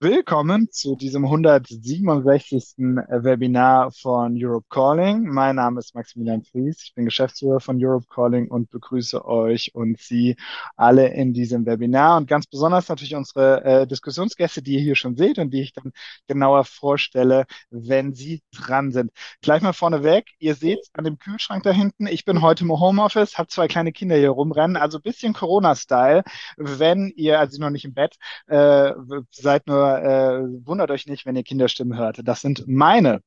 Willkommen zu diesem 167. Webinar von Europe Calling. Mein Name ist Maximilian Fries. Ich bin Geschäftsführer von Europe Calling und begrüße euch und Sie alle in diesem Webinar und ganz besonders natürlich unsere äh, Diskussionsgäste, die ihr hier schon seht und die ich dann genauer vorstelle, wenn sie dran sind. Gleich mal vorneweg. Ihr seht an dem Kühlschrank da hinten. Ich bin heute im Homeoffice, habe zwei kleine Kinder hier rumrennen, also bisschen Corona-Style. Wenn ihr, also noch nicht im Bett, äh, seid nur äh, wundert euch nicht, wenn ihr Kinderstimmen hört. Das sind meine.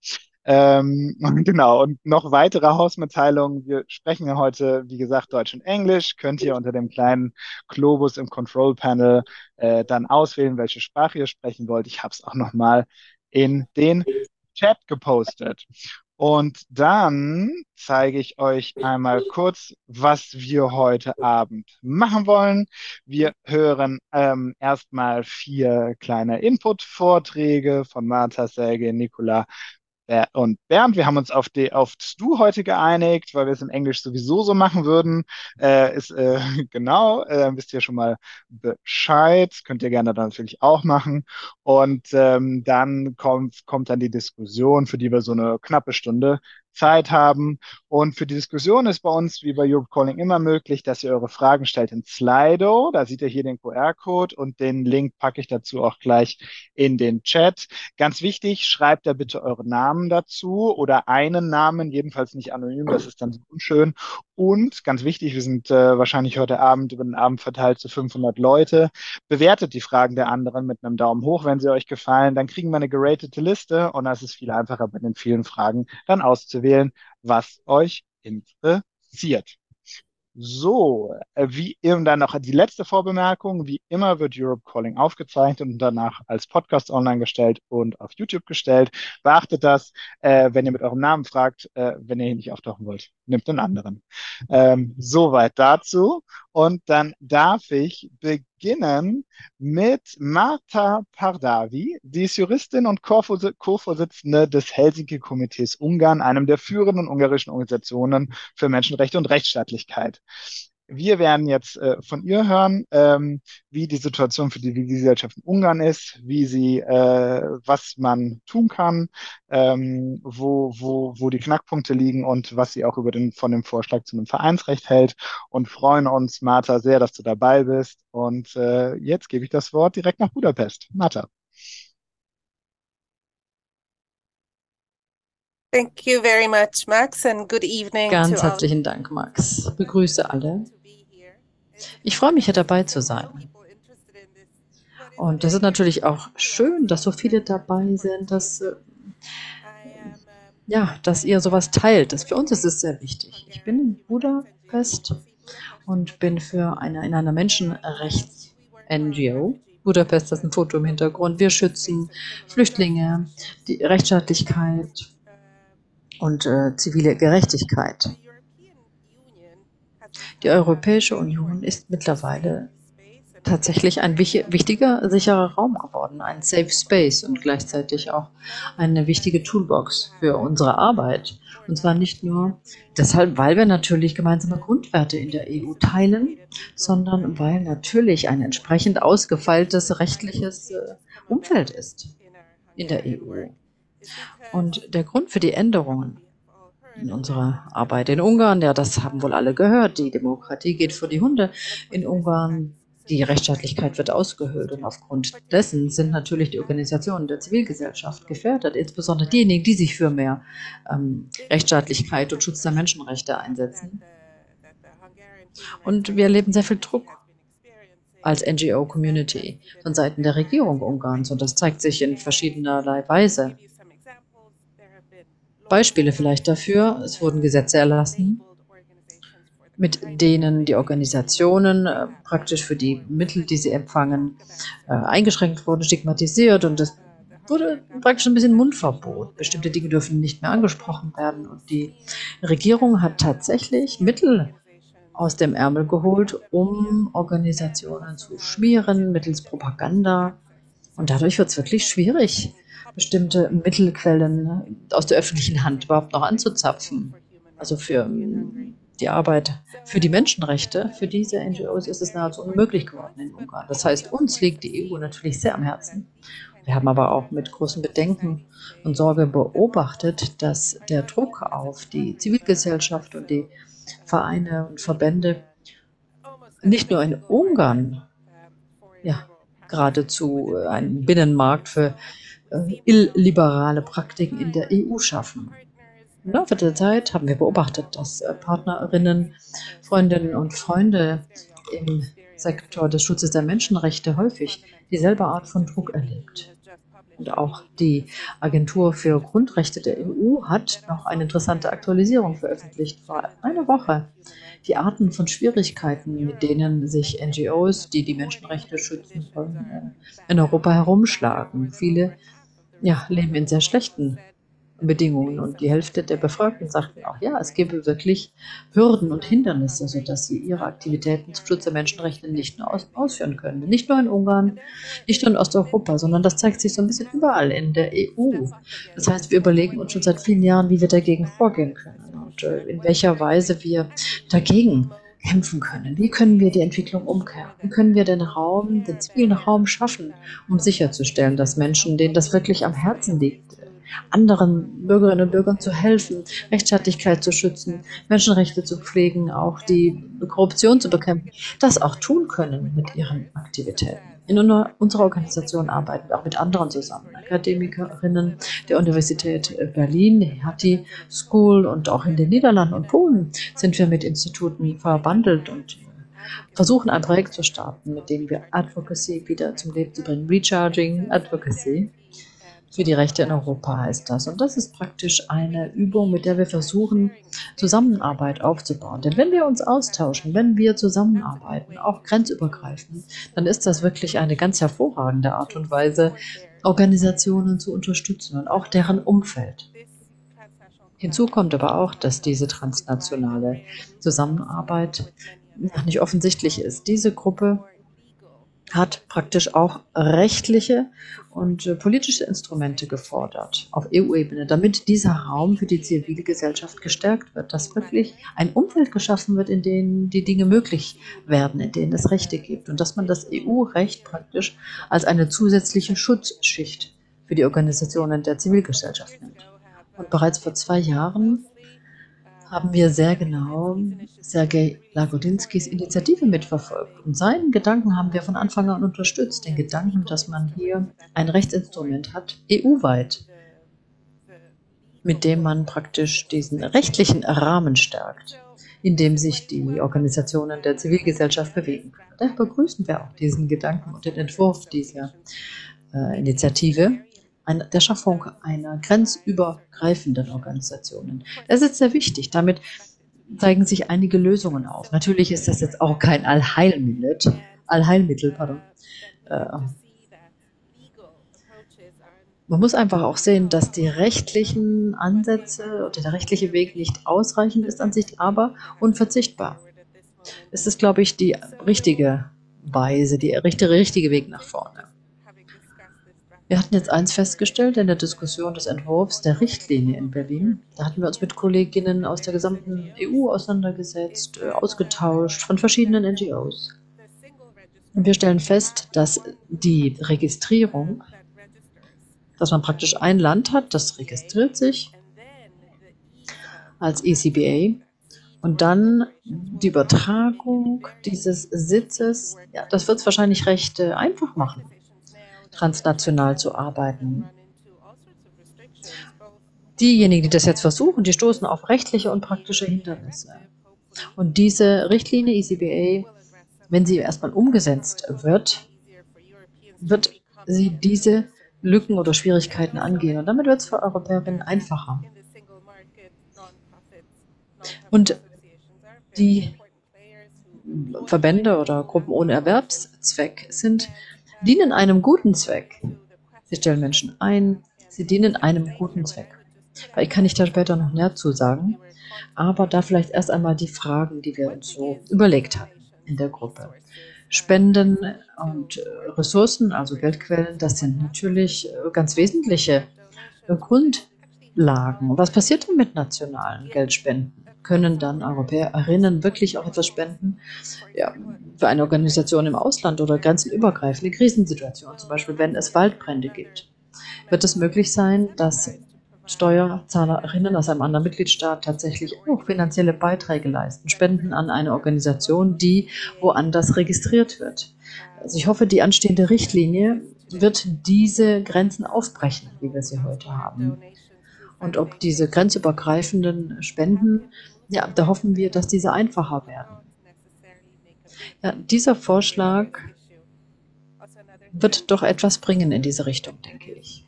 Ähm, genau, und noch weitere Hausmitteilungen. Wir sprechen ja heute, wie gesagt, Deutsch und Englisch. Könnt ihr unter dem kleinen Globus im Control Panel äh, dann auswählen, welche Sprache ihr sprechen wollt. Ich habe es auch nochmal in den Chat gepostet. Und dann zeige ich euch einmal kurz, was wir heute Abend machen wollen. Wir hören ähm, erstmal vier kleine Input-Vorträge von Martha, Serge, Nicola äh, und Bernd, wir haben uns auf, die, auf Du heute geeinigt, weil wir es im Englisch sowieso so machen würden. Äh, ist äh, genau, äh, wisst ihr schon mal Bescheid. Könnt ihr gerne dann natürlich auch machen. Und ähm, dann kommt, kommt dann die Diskussion, für die wir so eine knappe Stunde Zeit haben. Und für die Diskussion ist bei uns, wie bei Europe Calling, immer möglich, dass ihr eure Fragen stellt in Slido. Da seht ihr hier den QR-Code und den Link packe ich dazu auch gleich in den Chat. Ganz wichtig, schreibt da bitte eure Namen dazu oder einen Namen, jedenfalls nicht anonym, das ist dann unschön. Und ganz wichtig, wir sind äh, wahrscheinlich heute Abend über den Abend verteilt zu 500 Leute. Bewertet die Fragen der anderen mit einem Daumen hoch, wenn sie euch gefallen. Dann kriegen wir eine geratete Liste und das ist viel einfacher bei den vielen Fragen dann auszuwählen, was euch interessiert. So, äh, wie immer dann noch die letzte Vorbemerkung. Wie immer wird Europe Calling aufgezeichnet und danach als Podcast online gestellt und auf YouTube gestellt. Beachtet das, äh, wenn ihr mit eurem Namen fragt, äh, wenn ihr hier nicht auftauchen wollt, nimmt einen anderen. Ähm, soweit dazu. Und dann darf ich beginnen mit Marta Pardavi. Sie ist Juristin und Co-Vorsitzende des Helsinki-Komitees Ungarn, einem der führenden ungarischen Organisationen für Menschenrechte und Rechtsstaatlichkeit. Wir werden jetzt äh, von ihr hören, ähm, wie die Situation für die Gesellschaft in Ungarn ist, wie sie, äh, was man tun kann, ähm, wo, wo, wo die Knackpunkte liegen und was sie auch über den, von dem Vorschlag zu einem Vereinsrecht hält und freuen uns, Martha, sehr, dass du dabei bist. Und äh, jetzt gebe ich das Wort direkt nach Budapest. Martha. Thank you very much, Max, and good evening. Ganz herzlichen Dank, Max. Begrüße alle. Ich freue mich, hier dabei zu sein. Und das ist natürlich auch schön, dass so viele dabei sind, dass, äh, ja, dass ihr sowas teilt. Das, für uns ist es sehr wichtig. Ich bin in Budapest und bin für eine, in einer Menschenrechts-NGO. Budapest, das ist ein Foto im Hintergrund. Wir schützen Flüchtlinge, die Rechtsstaatlichkeit und äh, zivile Gerechtigkeit. Die Europäische Union ist mittlerweile tatsächlich ein wichtiger, sicherer Raum geworden, ein Safe Space und gleichzeitig auch eine wichtige Toolbox für unsere Arbeit. Und zwar nicht nur deshalb, weil wir natürlich gemeinsame Grundwerte in der EU teilen, sondern weil natürlich ein entsprechend ausgefeiltes rechtliches äh, Umfeld ist in der EU. Und der Grund für die Änderungen in unserer Arbeit in Ungarn. Ja, das haben wohl alle gehört. Die Demokratie geht vor die Hunde in Ungarn. Die Rechtsstaatlichkeit wird ausgehöhlt und aufgrund dessen sind natürlich die Organisationen der Zivilgesellschaft gefährdet, insbesondere diejenigen, die sich für mehr ähm, Rechtsstaatlichkeit und Schutz der Menschenrechte einsetzen. Und wir erleben sehr viel Druck als NGO-Community von Seiten der Regierung Ungarns und das zeigt sich in verschiedenerlei Weise. Beispiele vielleicht dafür. Es wurden Gesetze erlassen, mit denen die Organisationen äh, praktisch für die Mittel, die sie empfangen, äh, eingeschränkt wurden, stigmatisiert und es wurde praktisch ein bisschen Mundverbot. Bestimmte Dinge dürfen nicht mehr angesprochen werden und die Regierung hat tatsächlich Mittel aus dem Ärmel geholt, um Organisationen zu schmieren mittels Propaganda. Und dadurch wird es wirklich schwierig, bestimmte Mittelquellen aus der öffentlichen Hand überhaupt noch anzuzapfen. Also für die Arbeit für die Menschenrechte, für diese NGOs ist es nahezu unmöglich geworden in Ungarn. Das heißt, uns liegt die EU natürlich sehr am Herzen. Wir haben aber auch mit großem Bedenken und Sorge beobachtet, dass der Druck auf die Zivilgesellschaft und die Vereine und Verbände nicht nur in Ungarn ja, geradezu einen Binnenmarkt für äh, illiberale Praktiken in der EU schaffen. Im Laufe der Zeit haben wir beobachtet, dass äh, Partnerinnen, Freundinnen und Freunde im Sektor des Schutzes der Menschenrechte häufig dieselbe Art von Druck erlebt. Und auch die Agentur für Grundrechte der EU hat noch eine interessante Aktualisierung veröffentlicht vor einer Woche. Die Arten von Schwierigkeiten, mit denen sich NGOs, die die Menschenrechte schützen wollen, äh, in Europa herumschlagen. Viele ja, leben in sehr schlechten Bedingungen. Und die Hälfte der Befragten sagten auch, ja, es gäbe wirklich Hürden und Hindernisse, sodass sie ihre Aktivitäten zum Schutz der Menschenrechte nicht nur aus ausführen können. Nicht nur in Ungarn, nicht nur in Osteuropa, sondern das zeigt sich so ein bisschen überall in der EU. Das heißt, wir überlegen uns schon seit vielen Jahren, wie wir dagegen vorgehen können und äh, in welcher Weise wir dagegen kämpfen können. Wie können wir die Entwicklung umkehren? Wie können wir den Raum, den zivilen Raum schaffen, um sicherzustellen, dass Menschen, denen das wirklich am Herzen liegt, anderen Bürgerinnen und Bürgern zu helfen, Rechtsstaatlichkeit zu schützen, Menschenrechte zu pflegen, auch die Korruption zu bekämpfen, das auch tun können mit ihren Aktivitäten. In unserer Organisation arbeiten wir auch mit anderen zusammen, Akademikerinnen der Universität Berlin, die Hattie School und auch in den Niederlanden und Polen sind wir mit Instituten verbandelt und versuchen ein Projekt zu starten, mit dem wir Advocacy wieder zum Leben zu bringen, Recharging Advocacy für die Rechte in Europa heißt das. Und das ist praktisch eine Übung, mit der wir versuchen, Zusammenarbeit aufzubauen. Denn wenn wir uns austauschen, wenn wir zusammenarbeiten, auch grenzübergreifend, dann ist das wirklich eine ganz hervorragende Art und Weise, Organisationen zu unterstützen und auch deren Umfeld. Hinzu kommt aber auch, dass diese transnationale Zusammenarbeit nicht offensichtlich ist. Diese Gruppe hat praktisch auch rechtliche und äh, politische Instrumente gefordert auf EU-Ebene, damit dieser Raum für die zivile Gesellschaft gestärkt wird, dass wirklich ein Umfeld geschaffen wird, in dem die Dinge möglich werden, in denen es Rechte gibt und dass man das EU-Recht praktisch als eine zusätzliche Schutzschicht für die Organisationen der Zivilgesellschaft nimmt. Und bereits vor zwei Jahren haben wir sehr genau Sergei Lagodinskis Initiative mitverfolgt. Und seinen Gedanken haben wir von Anfang an unterstützt. Den Gedanken, dass man hier ein Rechtsinstrument hat, EU-weit, mit dem man praktisch diesen rechtlichen Rahmen stärkt, in dem sich die Organisationen der Zivilgesellschaft bewegen können. Daher begrüßen wir auch diesen Gedanken und den Entwurf dieser äh, Initiative ein, der Schaffung einer grenzübergreifenden Organisationen. Das ist sehr wichtig. Damit zeigen sich einige Lösungen auf. Natürlich ist das jetzt auch kein Allheilmittel, Allheilmittel, pardon. Äh, man muss einfach auch sehen, dass die rechtlichen Ansätze oder der rechtliche Weg nicht ausreichend ist an sich, aber unverzichtbar. Es ist, glaube ich, die richtige Weise, der richtige, richtige Weg nach vorne. Wir hatten jetzt eins festgestellt in der Diskussion des Entwurfs der Richtlinie in Berlin. Da hatten wir uns mit Kolleginnen aus der gesamten EU auseinandergesetzt, äh, ausgetauscht von verschiedenen NGOs. Und wir stellen fest, dass die Registrierung, dass man praktisch ein Land hat, das registriert sich als ECBA und dann die Übertragung dieses Sitzes, ja, das wird es wahrscheinlich recht äh, einfach machen transnational zu arbeiten. Diejenigen, die das jetzt versuchen, die stoßen auf rechtliche und praktische Hindernisse. Und diese Richtlinie ECBA, wenn sie erstmal umgesetzt wird, wird sie diese Lücken oder Schwierigkeiten angehen. Und damit wird es für Europäerinnen einfacher. Und die Verbände oder Gruppen ohne Erwerbszweck sind dienen einem guten Zweck. Sie stellen Menschen ein, sie dienen einem guten Zweck. Vielleicht kann ich da später noch mehr zu sagen, aber da vielleicht erst einmal die Fragen, die wir uns so überlegt haben in der Gruppe. Spenden und Ressourcen, also Geldquellen, das sind natürlich ganz wesentliche lagen. Was passiert denn mit nationalen Geldspenden? Können dann Europäerinnen wirklich auch etwas spenden? Ja, für eine Organisation im Ausland oder grenzenübergreifende Krisensituationen, zum Beispiel wenn es Waldbrände gibt. Wird es möglich sein, dass Steuerzahlerinnen aus einem anderen Mitgliedstaat tatsächlich auch finanzielle Beiträge leisten, Spenden an eine Organisation, die woanders registriert wird. Also ich hoffe, die anstehende Richtlinie wird diese Grenzen aufbrechen, wie wir sie heute haben. Und ob diese grenzübergreifenden Spenden, ja, da hoffen wir, dass diese einfacher werden. Ja, dieser Vorschlag wird doch etwas bringen in diese Richtung, denke ich.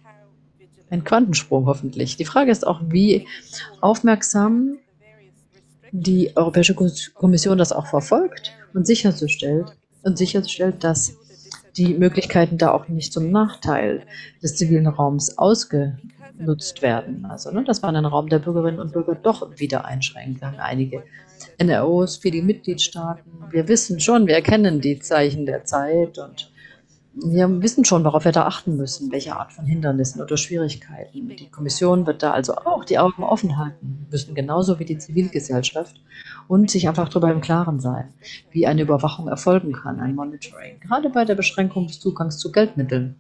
Ein Quantensprung hoffentlich. Die Frage ist auch, wie aufmerksam die Europäische Kommission das auch verfolgt und sicherstellt, und sicherstellt, dass die Möglichkeiten da auch nicht zum Nachteil des zivilen Raums ausgenutzt werden. Also, ne, dass man den Raum der Bürgerinnen und Bürger doch wieder einschränkt. Wir haben einige NROs, viele Mitgliedstaaten. Wir wissen schon, wir erkennen die Zeichen der Zeit und wir wissen schon, worauf wir da achten müssen, welche Art von Hindernissen oder Schwierigkeiten. Die Kommission wird da also auch die Augen offen halten müssen, genauso wie die Zivilgesellschaft und sich einfach darüber im Klaren sein, wie eine Überwachung erfolgen kann, ein Monitoring. Gerade bei der Beschränkung des Zugangs zu Geldmitteln,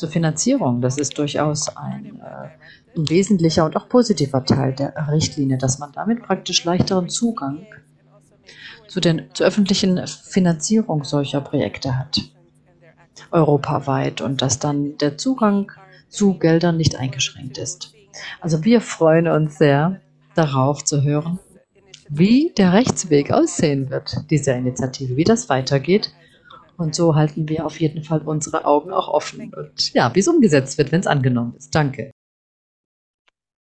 zur Finanzierung, das ist durchaus ein, äh, ein wesentlicher und auch positiver Teil der Richtlinie, dass man damit praktisch leichteren Zugang zu, den, zur öffentlichen Finanzierung solcher Projekte hat europaweit und dass dann der Zugang zu Geldern nicht eingeschränkt ist. Also wir freuen uns sehr darauf zu hören, wie der Rechtsweg aussehen wird dieser Initiative, wie das weitergeht. Und so halten wir auf jeden Fall unsere Augen auch offen. Und ja, wie es umgesetzt wird, wenn es angenommen ist. Danke.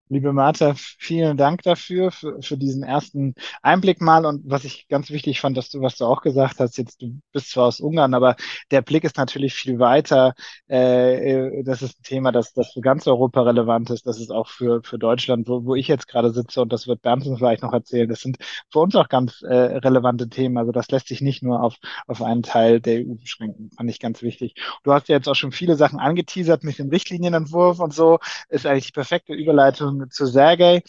Liebe Martha, vielen Dank dafür, für, für diesen ersten Einblick mal. Und was ich ganz wichtig fand, dass du, was du auch gesagt hast, jetzt du bist zwar aus Ungarn, aber der Blick ist natürlich viel weiter. Äh, das ist ein Thema, das, das für ganz Europa relevant ist. Das ist auch für, für Deutschland, wo, wo ich jetzt gerade sitze. Und das wird Bernsen vielleicht noch erzählen. Das sind für uns auch ganz äh, relevante Themen. Also das lässt sich nicht nur auf, auf einen Teil der EU beschränken. Fand ich ganz wichtig. Du hast ja jetzt auch schon viele Sachen angeteasert mit dem Richtlinienentwurf und so. Ist eigentlich die perfekte Überleitung zu Sergei.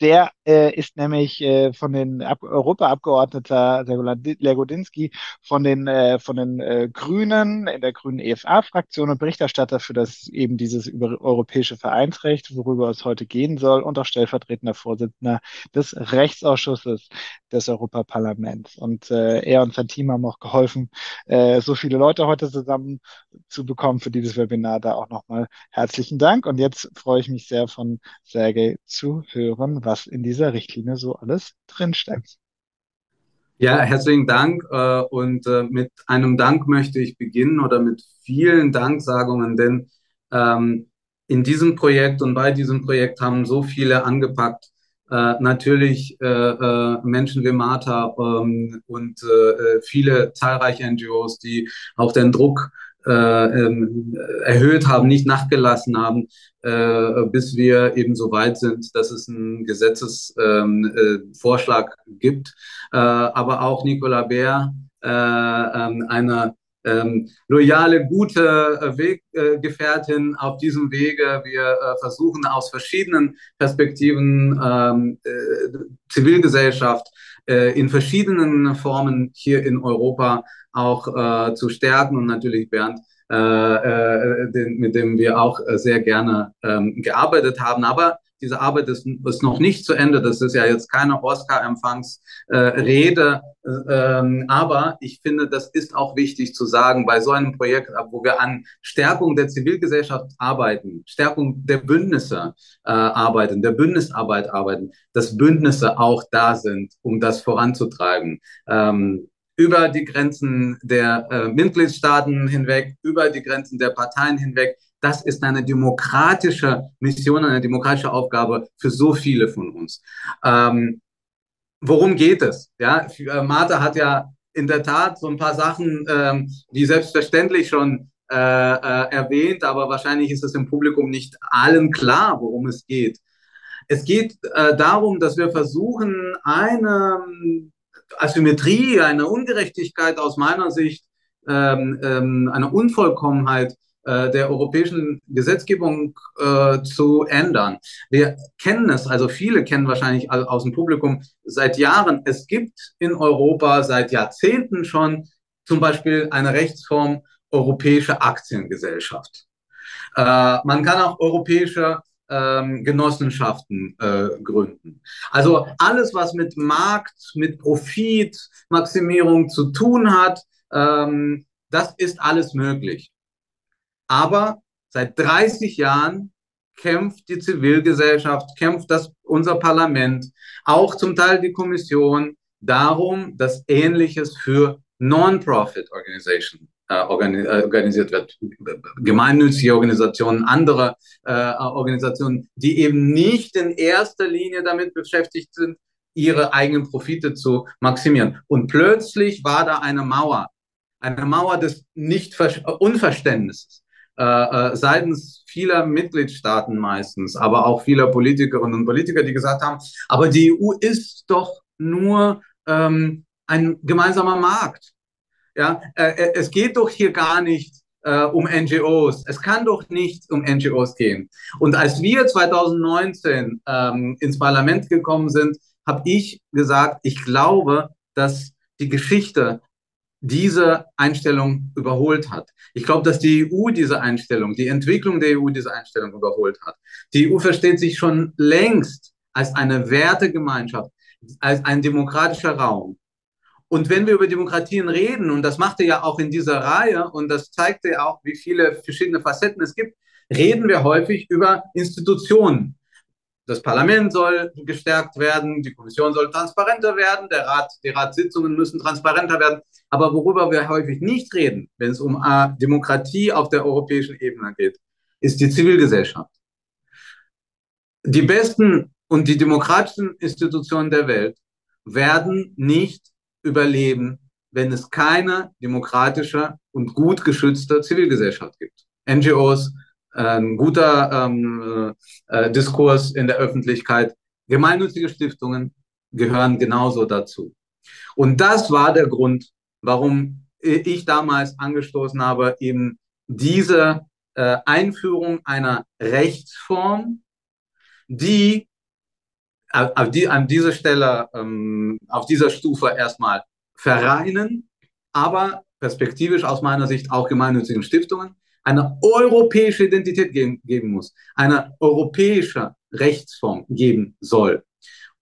Der äh, ist nämlich äh, von den Ab Europaabgeordneter Legodinsky von den äh, von den äh, Grünen in der Grünen EFA-Fraktion und Berichterstatter für das eben dieses über europäische Vereinsrecht, worüber es heute gehen soll, und auch stellvertretender Vorsitzender des Rechtsausschusses des Europaparlaments. Und äh, er und sein Team haben auch geholfen, äh, so viele Leute heute zusammen zu bekommen für dieses Webinar. Da auch nochmal herzlichen Dank. Und jetzt freue ich mich sehr von Sergei zu hören, was in dieser Richtlinie so alles drinsteckt. Ja, herzlichen Dank. Äh, und äh, mit einem Dank möchte ich beginnen oder mit vielen Danksagungen, denn ähm, in diesem Projekt und bei diesem Projekt haben so viele angepackt. Äh, natürlich Menschen wie Martha ähm, und viele zahlreiche NGOs, die auch den Druck erhöht haben, nicht nachgelassen haben, äh, bis wir eben so weit sind, dass es einen Gesetzesvorschlag ähm, äh, gibt. Äh, aber auch Nicola Bär, äh, ähm, eine ähm, loyale, gute äh, Weggefährtin äh, auf diesem Wege. Wir äh, versuchen aus verschiedenen Perspektiven ähm, äh, Zivilgesellschaft äh, in verschiedenen Formen hier in Europa auch äh, zu stärken und natürlich Bernd äh, äh, den, mit dem wir auch äh, sehr gerne ähm, gearbeitet haben. Aber diese Arbeit ist, ist noch nicht zu Ende. Das ist ja jetzt keine Oscar-Empfangsrede. Äh, ähm, aber ich finde, das ist auch wichtig zu sagen, bei so einem Projekt, wo wir an Stärkung der Zivilgesellschaft arbeiten, Stärkung der Bündnisse äh, arbeiten, der Bündnisarbeit arbeiten, dass Bündnisse auch da sind, um das voranzutreiben. Ähm, über die Grenzen der äh, Mitgliedstaaten hinweg, über die Grenzen der Parteien hinweg. Das ist eine demokratische Mission, eine demokratische Aufgabe für so viele von uns. Ähm, worum geht es? Ja, äh, Martha hat ja in der Tat so ein paar Sachen, ähm, die selbstverständlich schon äh, äh, erwähnt, aber wahrscheinlich ist es im Publikum nicht allen klar, worum es geht. Es geht äh, darum, dass wir versuchen, eine Asymmetrie, eine Ungerechtigkeit aus meiner Sicht, ähm, ähm, eine Unvollkommenheit äh, der europäischen Gesetzgebung äh, zu ändern. Wir kennen es, also viele kennen wahrscheinlich aus dem Publikum seit Jahren. Es gibt in Europa seit Jahrzehnten schon zum Beispiel eine Rechtsform europäische Aktiengesellschaft. Äh, man kann auch europäische ähm, Genossenschaften äh, gründen. Also alles, was mit Markt, mit Profitmaximierung zu tun hat, ähm, das ist alles möglich. Aber seit 30 Jahren kämpft die Zivilgesellschaft, kämpft das, unser Parlament, auch zum Teil die Kommission darum, dass Ähnliches für Non-Profit Organizations äh, organisiert wird. Gemeinnützige Organisationen, andere äh, Organisationen, die eben nicht in erster Linie damit beschäftigt sind, ihre eigenen Profite zu maximieren. Und plötzlich war da eine Mauer, eine Mauer des nicht Unverständnisses äh, äh, seitens vieler Mitgliedstaaten meistens, aber auch vieler Politikerinnen und Politiker, die gesagt haben, aber die EU ist doch nur ähm, ein gemeinsamer Markt. Ja, äh, äh, es geht doch hier gar nicht äh, um NGOs. Es kann doch nicht um NGOs gehen. Und als wir 2019 ähm, ins Parlament gekommen sind, habe ich gesagt, ich glaube, dass die Geschichte diese Einstellung überholt hat. Ich glaube, dass die EU diese Einstellung, die Entwicklung der EU diese Einstellung überholt hat. Die EU versteht sich schon längst als eine Wertegemeinschaft, als ein demokratischer Raum. Und wenn wir über Demokratien reden, und das macht er ja auch in dieser Reihe, und das zeigt ja auch, wie viele verschiedene Facetten es gibt, reden wir häufig über Institutionen. Das Parlament soll gestärkt werden, die Kommission soll transparenter werden, der Rat, die Ratssitzungen müssen transparenter werden. Aber worüber wir häufig nicht reden, wenn es um äh, Demokratie auf der europäischen Ebene geht, ist die Zivilgesellschaft. Die besten und die demokratischen Institutionen der Welt werden nicht überleben, wenn es keine demokratische und gut geschützte Zivilgesellschaft gibt. NGOs, ein guter ähm, äh, Diskurs in der Öffentlichkeit, gemeinnützige Stiftungen gehören genauso dazu. Und das war der Grund, warum ich damals angestoßen habe, eben diese äh, Einführung einer Rechtsform, die auf die, an dieser Stelle, ähm, auf dieser Stufe erstmal Vereinen, aber perspektivisch aus meiner Sicht auch gemeinnützigen Stiftungen eine europäische Identität geben, geben muss, eine europäische Rechtsform geben soll.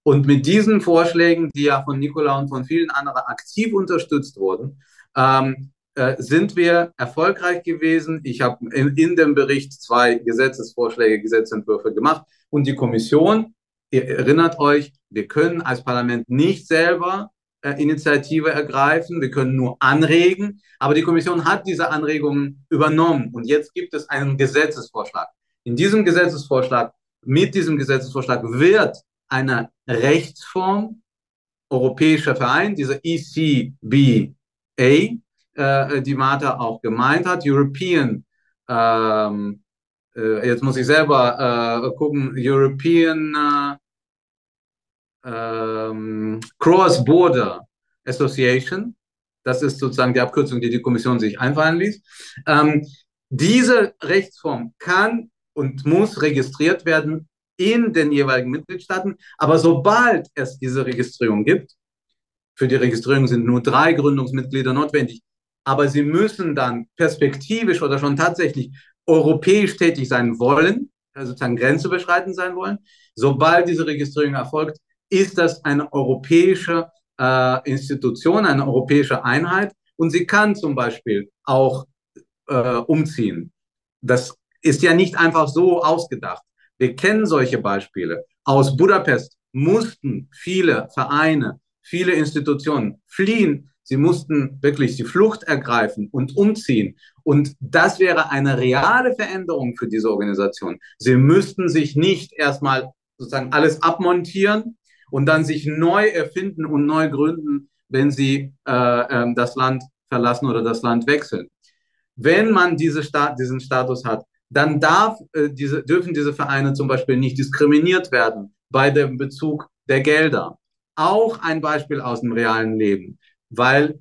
Und mit diesen Vorschlägen, die ja von Nicola und von vielen anderen aktiv unterstützt wurden, ähm, äh, sind wir erfolgreich gewesen. Ich habe in, in dem Bericht zwei Gesetzesvorschläge, Gesetzentwürfe gemacht und die Kommission Ihr erinnert euch, wir können als Parlament nicht selber äh, Initiative ergreifen, wir können nur anregen, aber die Kommission hat diese Anregungen übernommen und jetzt gibt es einen Gesetzesvorschlag. In diesem Gesetzesvorschlag, mit diesem Gesetzesvorschlag wird eine Rechtsform, europäischer Verein, dieser ECBA, äh, die Martha auch gemeint hat, European ähm, äh, jetzt muss ich selber äh, gucken, European äh, ähm, Cross-Border Association. Das ist sozusagen die Abkürzung, die die Kommission sich einfallen ließ. Ähm, diese Rechtsform kann und muss registriert werden in den jeweiligen Mitgliedstaaten. Aber sobald es diese Registrierung gibt, für die Registrierung sind nur drei Gründungsmitglieder notwendig, aber sie müssen dann perspektivisch oder schon tatsächlich europäisch tätig sein wollen, also sozusagen grenzüberschreitend sein wollen. Sobald diese Registrierung erfolgt, ist das eine europäische äh, Institution, eine europäische Einheit und sie kann zum Beispiel auch äh, umziehen. Das ist ja nicht einfach so ausgedacht. Wir kennen solche Beispiele. Aus Budapest mussten viele Vereine, viele Institutionen fliehen. Sie mussten wirklich die Flucht ergreifen und umziehen. Und das wäre eine reale Veränderung für diese Organisation. Sie müssten sich nicht erstmal sozusagen alles abmontieren und dann sich neu erfinden und neu gründen, wenn sie äh, äh, das Land verlassen oder das Land wechseln. Wenn man diese Sta diesen Status hat, dann darf, äh, diese, dürfen diese Vereine zum Beispiel nicht diskriminiert werden bei dem Bezug der Gelder. Auch ein Beispiel aus dem realen Leben, weil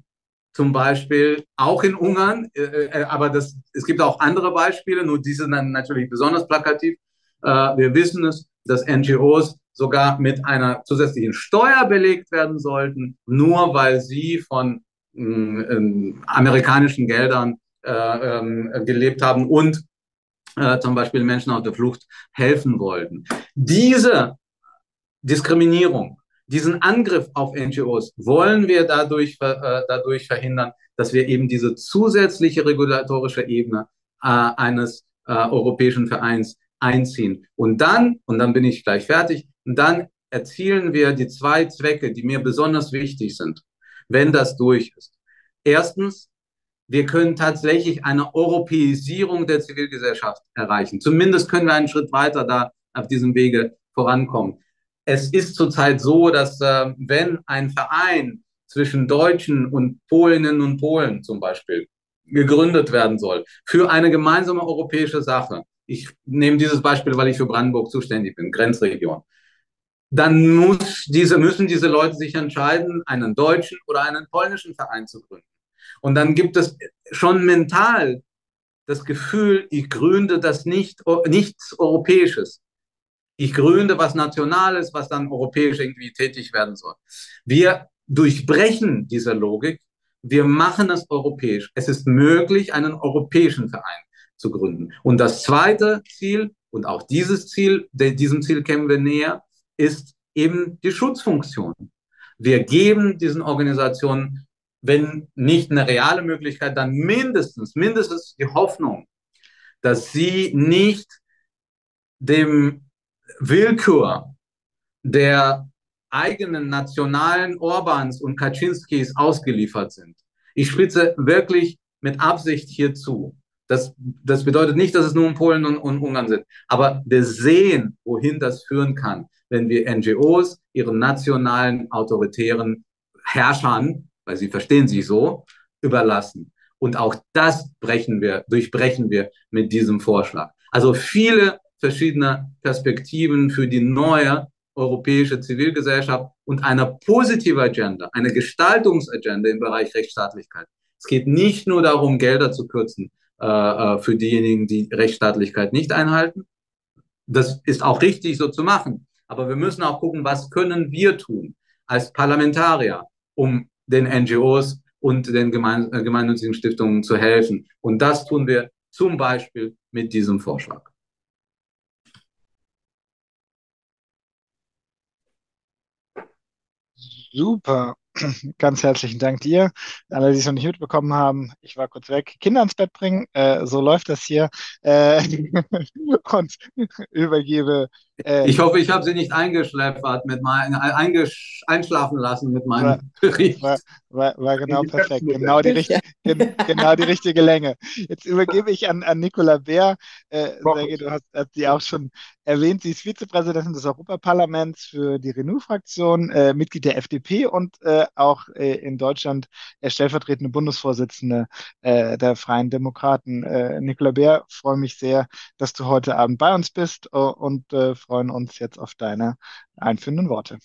zum Beispiel auch in Ungarn, äh, äh, aber das, es gibt auch andere Beispiele, nur diese dann natürlich besonders plakativ. Äh, wir wissen es, dass NGOs sogar mit einer zusätzlichen Steuer belegt werden sollten, nur weil sie von äh, amerikanischen Geldern äh, ähm, gelebt haben und äh, zum Beispiel Menschen auf der Flucht helfen wollten. Diese Diskriminierung, diesen Angriff auf NGOs wollen wir dadurch, äh, dadurch verhindern, dass wir eben diese zusätzliche regulatorische Ebene äh, eines äh, europäischen Vereins einziehen. Und dann, und dann bin ich gleich fertig, und dann erzielen wir die zwei Zwecke, die mir besonders wichtig sind, wenn das durch ist. Erstens, wir können tatsächlich eine Europäisierung der Zivilgesellschaft erreichen. Zumindest können wir einen Schritt weiter da auf diesem Wege vorankommen. Es ist zurzeit so, dass äh, wenn ein Verein zwischen Deutschen und Polinnen und Polen zum Beispiel gegründet werden soll für eine gemeinsame europäische Sache, ich nehme dieses Beispiel, weil ich für Brandenburg zuständig bin, Grenzregion, dann muss diese, müssen diese Leute sich entscheiden, einen deutschen oder einen polnischen Verein zu gründen. Und dann gibt es schon mental das Gefühl, ich gründe das nicht, nichts Europäisches. Ich gründe was Nationales, was dann europäisch irgendwie tätig werden soll. Wir durchbrechen diese Logik. Wir machen es europäisch. Es ist möglich, einen europäischen Verein zu gründen. Und das zweite Ziel, und auch dieses Ziel, diesem Ziel kämen wir näher, ist eben die Schutzfunktion. Wir geben diesen Organisationen wenn nicht eine reale Möglichkeit, dann mindestens, mindestens die Hoffnung, dass sie nicht dem Willkür der eigenen nationalen Orbans und Kaczynskis ausgeliefert sind. Ich spitze wirklich mit Absicht hier zu. Das, das bedeutet nicht, dass es nur um Polen und, und Ungarn sind. Aber wir sehen, wohin das führen kann, wenn wir NGOs ihren nationalen autoritären Herrschern weil sie verstehen sich so, überlassen. Und auch das brechen wir, durchbrechen wir mit diesem Vorschlag. Also viele verschiedene Perspektiven für die neue europäische Zivilgesellschaft und eine positive Agenda, eine Gestaltungsagenda im Bereich Rechtsstaatlichkeit. Es geht nicht nur darum, Gelder zu kürzen äh, äh für diejenigen, die Rechtsstaatlichkeit nicht einhalten. Das ist auch richtig, so zu machen. Aber wir müssen auch gucken, was können wir tun als Parlamentarier, um den NGOs und den gemein, äh, gemeinnützigen Stiftungen zu helfen. Und das tun wir zum Beispiel mit diesem Vorschlag. Super. Ganz herzlichen Dank dir. Alle, die es noch nicht mitbekommen haben, ich war kurz weg. Kinder ins Bett bringen, äh, so läuft das hier. Äh, und übergebe. Äh, ich hoffe, ich habe sie nicht eingeschläfert mit meinem, eingesch einschlafen lassen mit meinem war, Bericht. War, war, war genau perfekt. Genau die, richtig, gen, genau die richtige Länge. Jetzt übergebe ich an, an Nicola Bär. Äh, Sergej, du hast, hast sie auch schon erwähnt. Sie ist Vizepräsidentin des Europaparlaments für die Renew-Fraktion, äh, Mitglied der FDP und äh, auch äh, in Deutschland stellvertretende Bundesvorsitzende äh, der Freien Demokraten. Äh, Nicola Bär, freue mich sehr, dass du heute Abend bei uns bist und äh, freuen uns jetzt auf deine einführenden Worte.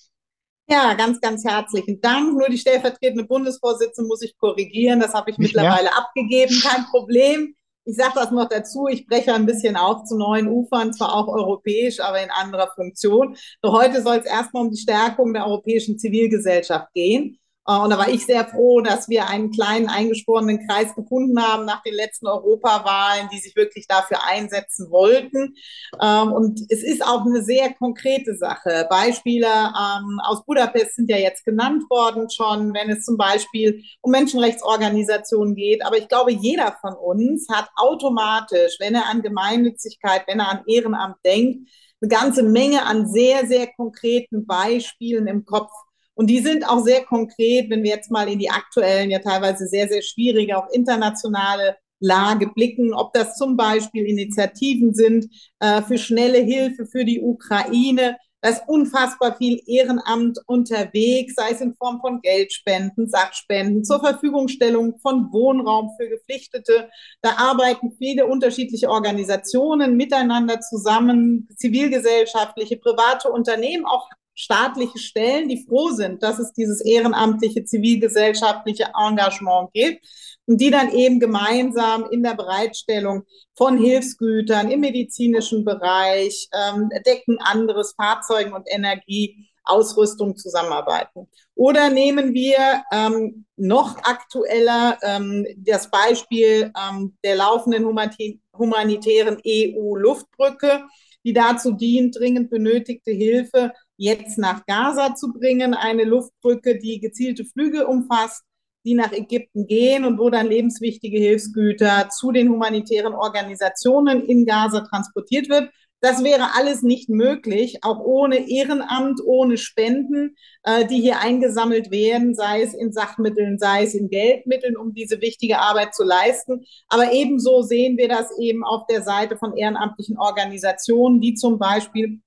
Ja, ganz, ganz herzlichen Dank. Nur die stellvertretende Bundesvorsitzende muss ich korrigieren. Das habe ich Nicht mittlerweile mehr? abgegeben. Kein Problem. Ich sage das noch dazu, ich breche ein bisschen auf zu neuen Ufern, zwar auch europäisch, aber in anderer Funktion. Doch heute soll es erstmal um die Stärkung der europäischen Zivilgesellschaft gehen. Äh, und da war ich sehr froh, dass wir einen kleinen eingeschworenen Kreis gefunden haben nach den letzten Europawahlen, die sich wirklich dafür einsetzen wollten. Ähm, und es ist auch eine sehr konkrete Sache. Beispiele ähm, aus Budapest sind ja jetzt genannt worden schon, wenn es zum Beispiel um Menschenrechtsorganisationen geht. Aber ich glaube, jeder von uns hat automatisch, wenn er an Gemeinnützigkeit, wenn er an Ehrenamt denkt, eine ganze Menge an sehr, sehr konkreten Beispielen im Kopf und die sind auch sehr konkret, wenn wir jetzt mal in die aktuellen, ja teilweise sehr, sehr schwierige, auch internationale Lage blicken, ob das zum Beispiel Initiativen sind äh, für schnelle Hilfe für die Ukraine. Da ist unfassbar viel Ehrenamt unterwegs, sei es in Form von Geldspenden, Sachspenden, zur Verfügungstellung von Wohnraum für Geflüchtete. Da arbeiten viele unterschiedliche Organisationen miteinander zusammen, zivilgesellschaftliche, private Unternehmen, auch staatliche Stellen, die froh sind, dass es dieses ehrenamtliche zivilgesellschaftliche Engagement gibt und die dann eben gemeinsam in der Bereitstellung von Hilfsgütern im medizinischen Bereich, ähm, Decken anderes, Fahrzeugen und Energie, Ausrüstung zusammenarbeiten. Oder nehmen wir ähm, noch aktueller ähm, das Beispiel ähm, der laufenden humanitären EU-Luftbrücke, die dazu dient, dringend benötigte Hilfe jetzt nach Gaza zu bringen. Eine Luftbrücke, die gezielte Flüge umfasst, die nach Ägypten gehen und wo dann lebenswichtige Hilfsgüter zu den humanitären Organisationen in Gaza transportiert wird. Das wäre alles nicht möglich, auch ohne Ehrenamt, ohne Spenden, äh, die hier eingesammelt werden, sei es in Sachmitteln, sei es in Geldmitteln, um diese wichtige Arbeit zu leisten. Aber ebenso sehen wir das eben auf der Seite von ehrenamtlichen Organisationen, die zum Beispiel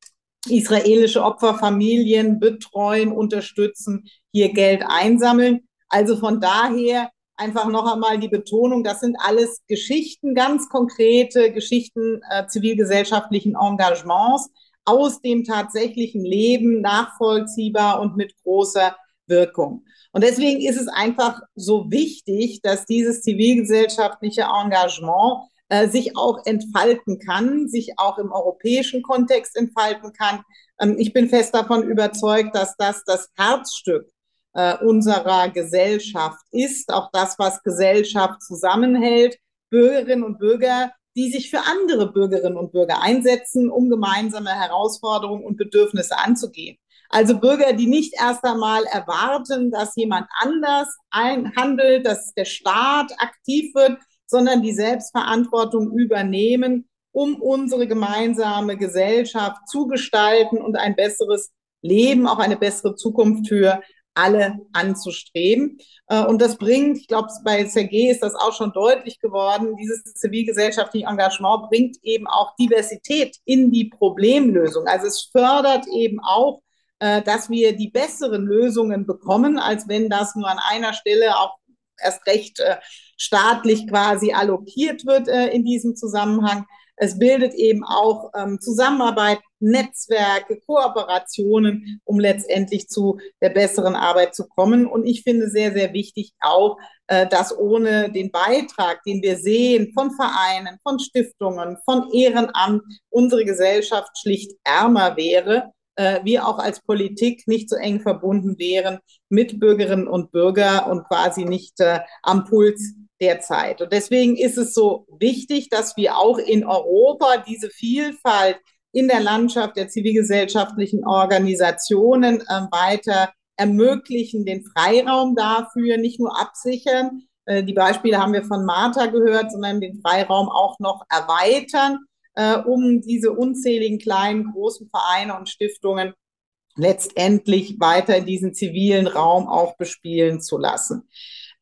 israelische Opferfamilien betreuen, unterstützen, hier Geld einsammeln. Also von daher einfach noch einmal die Betonung, das sind alles Geschichten, ganz konkrete Geschichten äh, zivilgesellschaftlichen Engagements aus dem tatsächlichen Leben, nachvollziehbar und mit großer Wirkung. Und deswegen ist es einfach so wichtig, dass dieses zivilgesellschaftliche Engagement äh, sich auch entfalten kann, sich auch im europäischen Kontext entfalten kann. Ähm, ich bin fest davon überzeugt, dass das das Herzstück äh, unserer Gesellschaft ist, auch das, was Gesellschaft zusammenhält, Bürgerinnen und Bürger, die sich für andere Bürgerinnen und Bürger einsetzen, um gemeinsame Herausforderungen und Bedürfnisse anzugehen. Also Bürger, die nicht erst einmal erwarten, dass jemand anders handelt, dass der Staat aktiv wird, sondern die Selbstverantwortung übernehmen, um unsere gemeinsame Gesellschaft zu gestalten und ein besseres Leben, auch eine bessere Zukunft für alle anzustreben. Äh, und das bringt, ich glaube, bei Sergei ist das auch schon deutlich geworden, dieses zivilgesellschaftliche Engagement bringt eben auch Diversität in die Problemlösung. Also es fördert eben auch, äh, dass wir die besseren Lösungen bekommen, als wenn das nur an einer Stelle auch erst recht äh, staatlich quasi allokiert wird in diesem Zusammenhang. Es bildet eben auch ähm, Zusammenarbeit, Netzwerke, Kooperationen, um letztendlich zu der besseren Arbeit zu kommen. Und ich finde sehr, sehr wichtig auch, äh, dass ohne den Beitrag, den wir sehen von Vereinen, von Stiftungen, von Ehrenamt, unsere Gesellschaft schlicht ärmer wäre äh, wir auch als Politik nicht so eng verbunden wären mit Bürgerinnen und Bürgern und quasi nicht äh, am Puls derzeit. Und deswegen ist es so wichtig, dass wir auch in Europa diese Vielfalt in der Landschaft der zivilgesellschaftlichen Organisationen äh, weiter ermöglichen, den Freiraum dafür nicht nur absichern. Äh, die Beispiele haben wir von Martha gehört, sondern den Freiraum auch noch erweitern, äh, um diese unzähligen kleinen, großen Vereine und Stiftungen letztendlich weiter in diesen zivilen Raum auch bespielen zu lassen.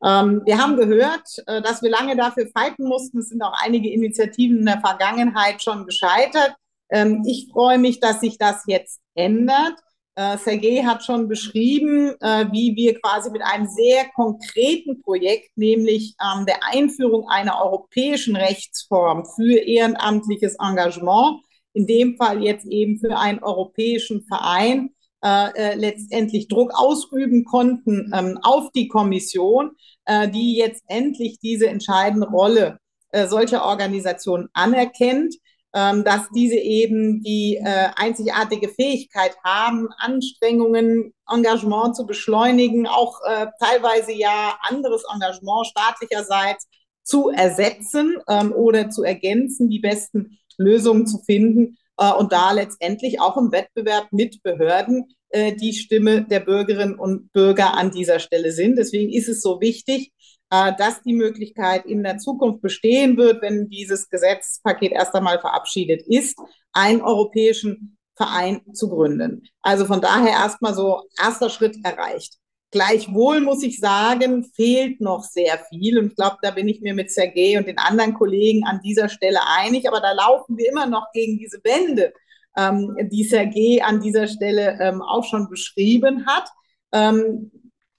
Ähm, wir haben gehört, äh, dass wir lange dafür fighten mussten. Es sind auch einige Initiativen in der Vergangenheit schon gescheitert. Ähm, ich freue mich, dass sich das jetzt ändert. Äh, Sergei hat schon beschrieben, äh, wie wir quasi mit einem sehr konkreten Projekt, nämlich ähm, der Einführung einer europäischen Rechtsform für ehrenamtliches Engagement, in dem Fall jetzt eben für einen europäischen Verein, äh, äh, letztendlich Druck ausüben konnten ähm, auf die Kommission, äh, die jetzt endlich diese entscheidende Rolle äh, solcher Organisationen anerkennt, dass diese eben die äh, einzigartige Fähigkeit haben, Anstrengungen, Engagement zu beschleunigen, auch äh, teilweise ja anderes Engagement staatlicherseits zu ersetzen ähm, oder zu ergänzen, die besten Lösungen zu finden äh, und da letztendlich auch im Wettbewerb mit Behörden äh, die Stimme der Bürgerinnen und Bürger an dieser Stelle sind. Deswegen ist es so wichtig, dass die Möglichkeit in der Zukunft bestehen wird, wenn dieses Gesetzespaket erst einmal verabschiedet ist, einen europäischen Verein zu gründen. Also von daher erstmal so erster Schritt erreicht. Gleichwohl muss ich sagen, fehlt noch sehr viel. Und ich glaube, da bin ich mir mit Sergei und den anderen Kollegen an dieser Stelle einig. Aber da laufen wir immer noch gegen diese Wände, ähm, die Sergei an dieser Stelle ähm, auch schon beschrieben hat. Ähm,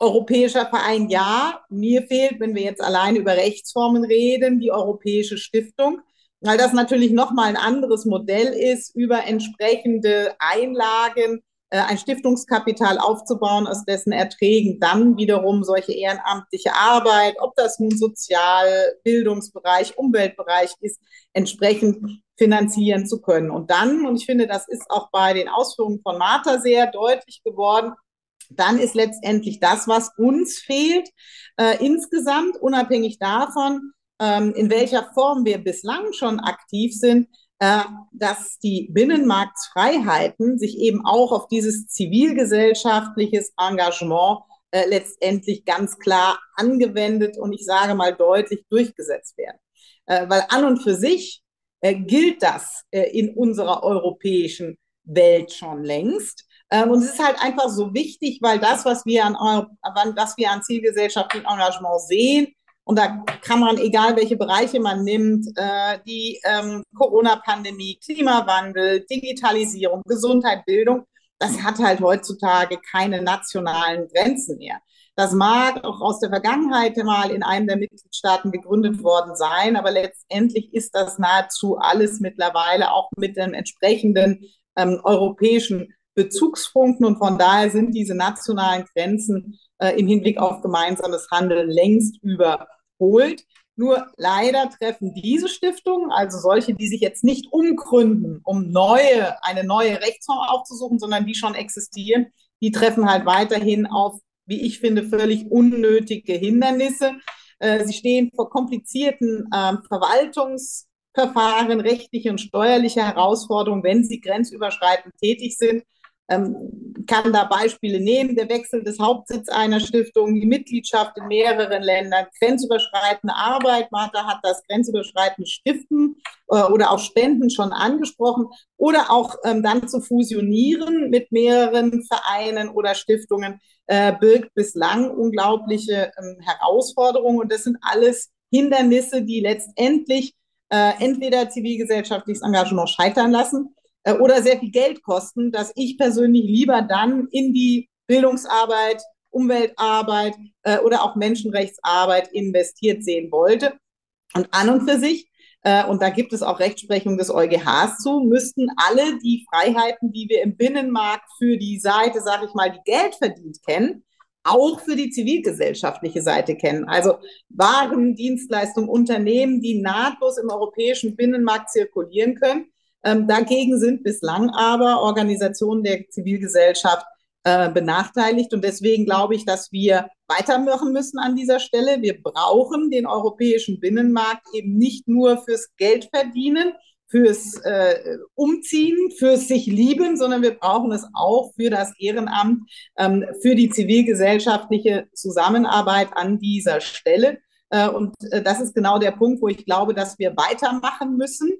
europäischer Verein ja. Mir fehlt, wenn wir jetzt alleine über Rechtsformen reden, die Europäische Stiftung weil das natürlich nochmal ein anderes Modell ist über entsprechende Einlagen äh, ein Stiftungskapital aufzubauen, aus dessen Erträgen dann wiederum solche ehrenamtliche Arbeit, ob das nun Sozial-, Bildungsbereich, Umweltbereich ist, entsprechend finanzieren zu können. Und dann, und ich finde, das ist auch bei den Ausführungen von Martha sehr deutlich geworden, dann ist letztendlich das, was uns fehlt, äh, insgesamt, unabhängig davon, ähm, in welcher Form wir bislang schon aktiv sind, äh, dass die Binnenmarktfreiheiten sich eben auch auf dieses zivilgesellschaftliches Engagement äh, letztendlich ganz klar angewendet und ich sage mal deutlich durchgesetzt werden. Äh, weil an und für sich äh, gilt das äh, in unserer europäischen Welt schon längst. Ähm, und es ist halt einfach so wichtig, weil das, was wir an, was wir an zivilgesellschaftlichem Engagement sehen, und da kann man, egal welche Bereiche man nimmt, äh, die ähm, Corona-Pandemie, Klimawandel, Digitalisierung, Gesundheit, Bildung, das hat halt heutzutage keine nationalen Grenzen mehr. Das mag auch aus der Vergangenheit mal in einem der Mitgliedstaaten gegründet worden sein, aber letztendlich ist das nahezu alles mittlerweile auch mit den entsprechenden ähm, europäischen Bezugspunkten und von daher sind diese nationalen Grenzen äh, im Hinblick auf gemeinsames Handeln längst überholt. Nur leider treffen diese Stiftungen, also solche, die sich jetzt nicht umgründen, um neue, eine neue Rechtsform aufzusuchen, sondern die schon existieren, die treffen halt weiterhin auf, wie ich finde, völlig unnötige Hindernisse. Äh, sie stehen vor komplizierten äh, Verwaltungsverfahren, rechtliche und steuerliche Herausforderungen, wenn sie grenzüberschreitend tätig sind ähm, kann da Beispiele nehmen, der Wechsel des Hauptsitzes einer Stiftung, die Mitgliedschaft in mehreren Ländern, grenzüberschreitende Arbeit, Martha hat das grenzüberschreitende Stiften äh, oder auch Spenden schon angesprochen, oder auch ähm, dann zu fusionieren mit mehreren Vereinen oder Stiftungen, äh, birgt bislang unglaubliche ähm, Herausforderungen. Und das sind alles Hindernisse, die letztendlich äh, entweder zivilgesellschaftliches Engagement scheitern lassen äh, oder sehr viel Geld kosten, dass ich persönlich lieber dann in die Bildungsarbeit, Umweltarbeit äh, oder auch Menschenrechtsarbeit investiert sehen wollte. Und an und für sich, äh, und da gibt es auch Rechtsprechung des EuGHs zu, müssten alle die Freiheiten, die wir im Binnenmarkt für die Seite, sage ich mal, die Geld verdient kennen, auch für die zivilgesellschaftliche Seite kennen. Also Waren, Dienstleistungen, Unternehmen, die nahtlos im europäischen Binnenmarkt zirkulieren können ähm, dagegen sind bislang aber Organisationen der Zivilgesellschaft äh, benachteiligt. Und deswegen glaube ich, dass wir weitermachen müssen an dieser Stelle. Wir brauchen den europäischen Binnenmarkt eben nicht nur fürs Geld verdienen, fürs äh, Umziehen, fürs sich lieben, sondern wir brauchen es auch für das Ehrenamt, ähm, für die zivilgesellschaftliche Zusammenarbeit an dieser Stelle. Äh, und äh, das ist genau der Punkt, wo ich glaube, dass wir weitermachen müssen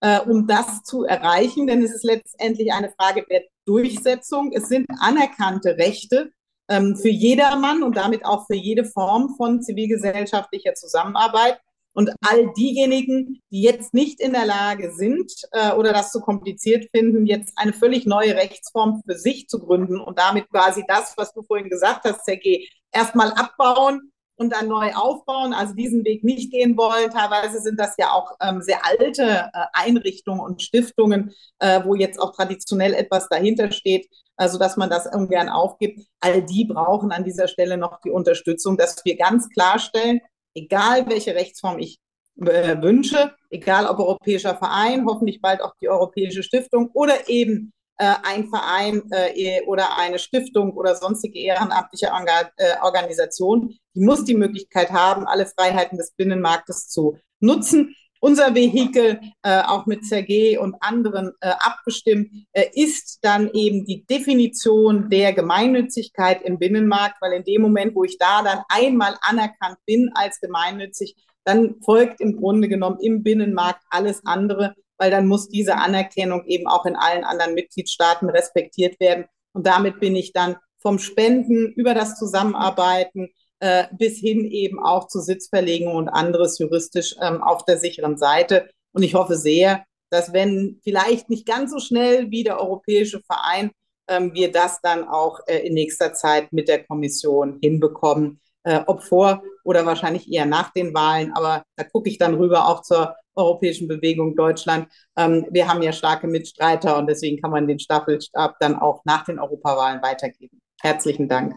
äh, um das zu erreichen. Denn es ist letztendlich eine Frage der Durchsetzung. Es sind anerkannte Rechte ähm, für jedermann und damit auch für jede Form von zivilgesellschaftlicher Zusammenarbeit. Und all diejenigen, die jetzt nicht in der Lage sind äh, oder das zu kompliziert finden, jetzt eine völlig neue Rechtsform für sich zu gründen und damit quasi das, was du vorhin gesagt hast, Sergej, erstmal abbauen und dann neu aufbauen, also diesen Weg nicht gehen wollen. Teilweise sind das ja auch ähm, sehr alte äh, Einrichtungen und Stiftungen, äh, wo jetzt auch traditionell etwas dahinter steht, also dass man das ungern aufgibt. All die brauchen an dieser Stelle noch die Unterstützung, dass wir ganz klarstellen, egal welche Rechtsform ich äh, wünsche, egal ob europäischer Verein, hoffentlich bald auch die Europäische Stiftung oder eben äh, ein Verein äh, oder eine Stiftung oder sonstige ehrenamtliche Orga äh, Organisation, die muss die Möglichkeit haben, alle Freiheiten des Binnenmarktes zu nutzen. Unser Vehikel, äh, auch mit Sergei und anderen äh, abgestimmt, ist dann eben die Definition der Gemeinnützigkeit im Binnenmarkt, weil in dem Moment, wo ich da dann einmal anerkannt bin als gemeinnützig, dann folgt im Grunde genommen im Binnenmarkt alles andere, weil dann muss diese Anerkennung eben auch in allen anderen Mitgliedstaaten respektiert werden. Und damit bin ich dann vom Spenden über das Zusammenarbeiten äh, bis hin eben auch zu Sitzverlegung und anderes juristisch ähm, auf der sicheren Seite. Und ich hoffe sehr, dass wenn vielleicht nicht ganz so schnell wie der Europäische Verein, ähm, wir das dann auch äh, in nächster Zeit mit der Kommission hinbekommen, äh, ob vor oder wahrscheinlich eher nach den Wahlen. Aber da gucke ich dann rüber auch zur Europäischen Bewegung Deutschland. Ähm, wir haben ja starke Mitstreiter und deswegen kann man den Staffelstab dann auch nach den Europawahlen weitergeben. Herzlichen Dank.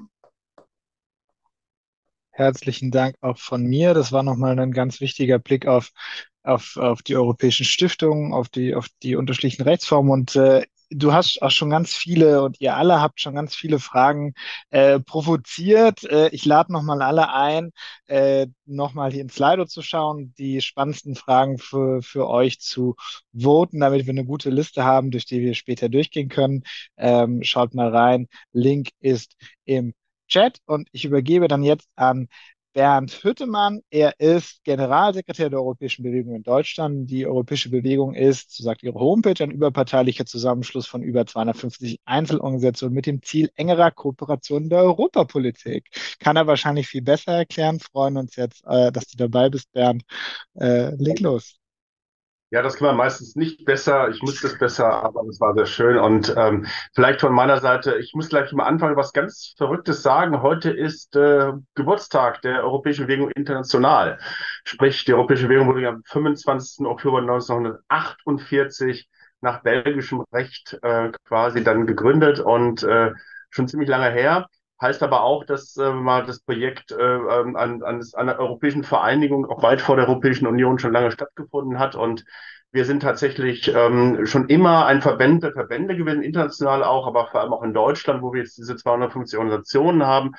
Herzlichen Dank auch von mir. Das war nochmal ein ganz wichtiger Blick auf, auf, auf die europäischen Stiftungen, auf die, auf die unterschiedlichen Rechtsformen. Und äh, du hast auch schon ganz viele und ihr alle habt schon ganz viele Fragen äh, provoziert. Äh, ich lade nochmal alle ein, äh, nochmal hier in Slido zu schauen, die spannendsten Fragen für, für euch zu voten, damit wir eine gute Liste haben, durch die wir später durchgehen können. Ähm, schaut mal rein. Link ist im Chat und ich übergebe dann jetzt an Bernd Hüttemann. Er ist Generalsekretär der Europäischen Bewegung in Deutschland. Die Europäische Bewegung ist, so sagt ihre Homepage, ein überparteilicher Zusammenschluss von über 250 Einzelorganisationen mit dem Ziel engerer Kooperation der Europapolitik. Kann er wahrscheinlich viel besser erklären. Freuen uns jetzt, äh, dass du dabei bist, Bernd. Äh, leg los. Ja, das kann man meistens nicht besser. Ich muss das besser, aber das war sehr schön. Und ähm, vielleicht von meiner Seite, ich muss gleich mal anfangen, was ganz Verrücktes sagen. Heute ist äh, Geburtstag der Europäischen Bewegung International. Sprich, die Europäische Bewegung wurde am 25. Oktober 1948 nach belgischem Recht äh, quasi dann gegründet und äh, schon ziemlich lange her. Heißt aber auch, dass äh, mal das Projekt äh, ähm, an, an, der europäischen Vereinigung auch weit vor der Europäischen Union schon lange stattgefunden hat. Und wir sind tatsächlich ähm, schon immer ein Verband der Verbände gewesen, international auch, aber vor allem auch in Deutschland, wo wir jetzt diese 250 Organisationen haben.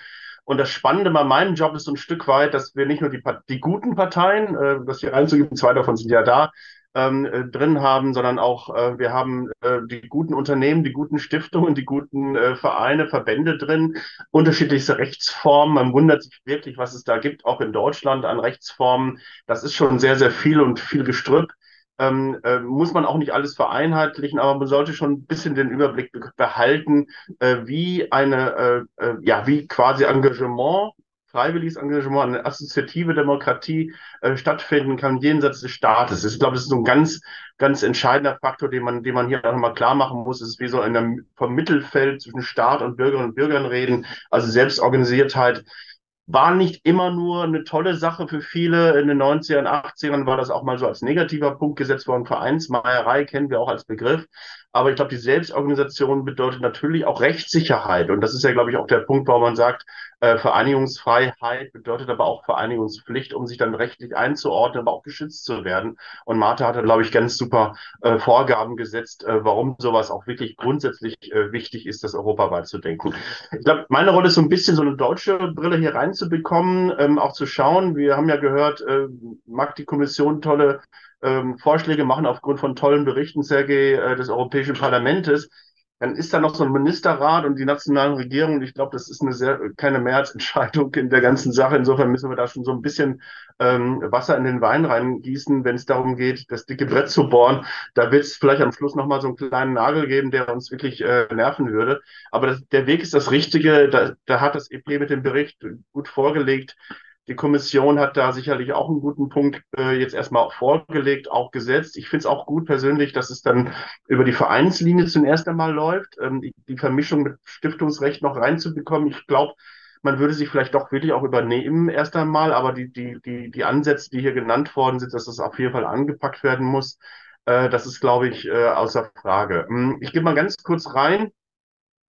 Und das Spannende bei meinem Job ist so ein Stück weit, dass wir nicht nur die, die guten Parteien, äh, das hier reinzugeben, zwei davon sind ja da, ähm, äh, drin haben, sondern auch äh, wir haben äh, die guten Unternehmen, die guten Stiftungen, die guten äh, Vereine, Verbände drin, unterschiedlichste Rechtsformen. Man wundert sich wirklich, was es da gibt, auch in Deutschland an Rechtsformen. Das ist schon sehr, sehr viel und viel Gestrüpp. Ähm, äh, muss man auch nicht alles vereinheitlichen, aber man sollte schon ein bisschen den Überblick behalten, äh, wie eine, äh, äh, ja, wie quasi Engagement freiwilliges Engagement, eine assoziative Demokratie äh, stattfinden kann jenseits des Staates. Ich glaube, das ist so ein ganz, ganz entscheidender Faktor, den man, den man hier auch nochmal klar machen muss. Es ist wie so in einem, vom Mittelfeld zwischen Staat und Bürgerinnen und Bürgern reden, also Selbstorganisiertheit war nicht immer nur eine tolle Sache für viele. In den 90ern, 80ern war das auch mal so als negativer Punkt gesetzt worden. Vereinsmeierei kennen wir auch als Begriff. Aber ich glaube, die Selbstorganisation bedeutet natürlich auch Rechtssicherheit. Und das ist ja, glaube ich, auch der Punkt, warum man sagt, äh, Vereinigungsfreiheit bedeutet aber auch Vereinigungspflicht, um sich dann rechtlich einzuordnen, aber auch geschützt zu werden. Und Martha hat da, glaube ich, ganz super äh, Vorgaben gesetzt, äh, warum sowas auch wirklich grundsätzlich äh, wichtig ist, das europaweit zu denken. Ich glaube, meine Rolle ist so ein bisschen so eine deutsche Brille hier reinzubekommen, ähm, auch zu schauen. Wir haben ja gehört, äh, mag die Kommission tolle ähm, Vorschläge machen aufgrund von tollen Berichten, Sergei, äh, des Europäischen Parlaments, dann ist da noch so ein Ministerrat und die nationalen Regierungen. Ich glaube, das ist eine sehr keine Mehrheitsentscheidung in der ganzen Sache. Insofern müssen wir da schon so ein bisschen ähm, Wasser in den Wein reingießen, wenn es darum geht, das dicke Brett zu bohren. Da wird es vielleicht am Schluss nochmal so einen kleinen Nagel geben, der uns wirklich äh, nerven würde. Aber das, der Weg ist das Richtige. Da, da hat das EP mit dem Bericht gut vorgelegt. Die Kommission hat da sicherlich auch einen guten Punkt äh, jetzt erstmal vorgelegt, auch gesetzt. Ich finde es auch gut persönlich, dass es dann über die Vereinslinie zunächst einmal läuft, ähm, die, die Vermischung mit Stiftungsrecht noch reinzubekommen. Ich glaube, man würde sich vielleicht doch wirklich auch übernehmen erst einmal, aber die, die, die, die Ansätze, die hier genannt worden sind, dass das auf jeden Fall angepackt werden muss, äh, das ist, glaube ich, äh, außer Frage. Hm, ich gehe mal ganz kurz rein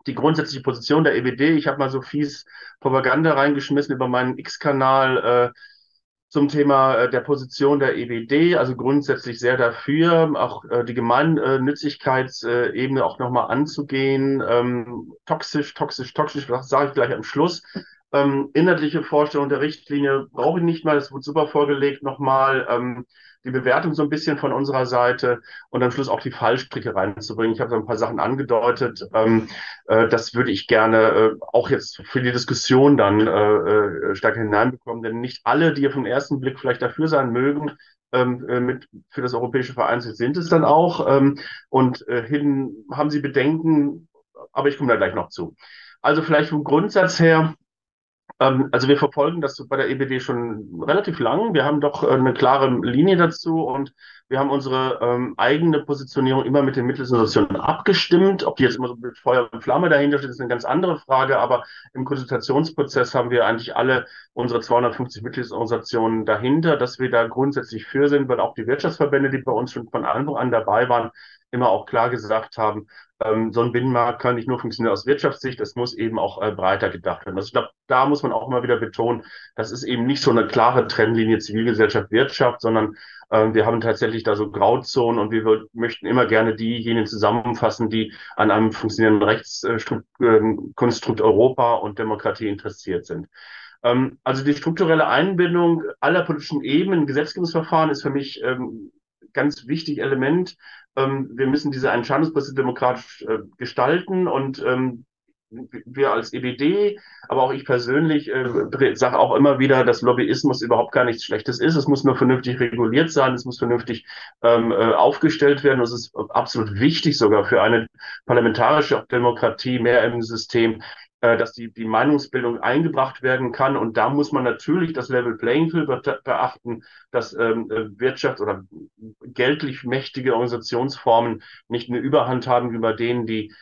die grundsätzliche Position der EBD. Ich habe mal so fies Propaganda reingeschmissen über meinen X-Kanal äh, zum Thema äh, der Position der EBD, also grundsätzlich sehr dafür, auch äh, die Gemeinnützigkeitsebene auch nochmal anzugehen. Ähm, toxisch, toxisch, toxisch, das sage ich gleich am Schluss. Ähm, inhaltliche Vorstellung der Richtlinie brauche ich nicht mal, das wurde super vorgelegt nochmal. Ähm, die Bewertung so ein bisschen von unserer Seite und am Schluss auch die Fallstricke reinzubringen. Ich habe so ein paar Sachen angedeutet. Ähm, äh, das würde ich gerne äh, auch jetzt für die Diskussion dann äh, äh, stärker hineinbekommen, denn nicht alle, die vom ersten Blick vielleicht dafür sein mögen, ähm, äh, mit für das europäische Vereinssitz sind es dann auch. Ähm, und äh, hin haben sie Bedenken, aber ich komme da gleich noch zu. Also vielleicht vom Grundsatz her, also wir verfolgen das bei der EBD schon relativ lang. Wir haben doch äh, eine klare Linie dazu und wir haben unsere ähm, eigene Positionierung immer mit den Mitgliedsorganisationen abgestimmt. Ob die jetzt immer so mit Feuer und Flamme dahinter steht, ist eine ganz andere Frage. Aber im Konsultationsprozess haben wir eigentlich alle unsere 250 Mitgliedsorganisationen dahinter, dass wir da grundsätzlich für sind, weil auch die Wirtschaftsverbände, die bei uns schon von Anfang an dabei waren, immer auch klar gesagt haben, ähm, so ein Binnenmarkt kann nicht nur funktionieren aus Wirtschaftssicht, es muss eben auch äh, breiter gedacht werden. Also ich glaube, da muss man auch immer wieder betonen, das ist eben nicht so eine klare Trennlinie Zivilgesellschaft, Wirtschaft, sondern äh, wir haben tatsächlich da so Grauzonen und wir möchten immer gerne diejenigen zusammenfassen, die an einem funktionierenden Rechtskonstrukt äh, Europa und Demokratie interessiert sind. Ähm, also die strukturelle Einbindung aller politischen Ebenen, Gesetzgebungsverfahren ist für mich ähm, ganz wichtig Element. Ähm, wir müssen diese Entscheidungsprozesse demokratisch äh, gestalten und ähm, wir als EBD, aber auch ich persönlich äh, sage auch immer wieder, dass Lobbyismus überhaupt gar nichts Schlechtes ist. Es muss nur vernünftig reguliert sein, es muss vernünftig ähm, äh, aufgestellt werden. Es ist absolut wichtig sogar für eine parlamentarische Demokratie mehr im System, dass die, die Meinungsbildung eingebracht werden kann. Und da muss man natürlich das Level Playing Field beachten, dass ähm, äh, Wirtschaft oder geldlich mächtige Organisationsformen nicht eine Überhand haben über denen, die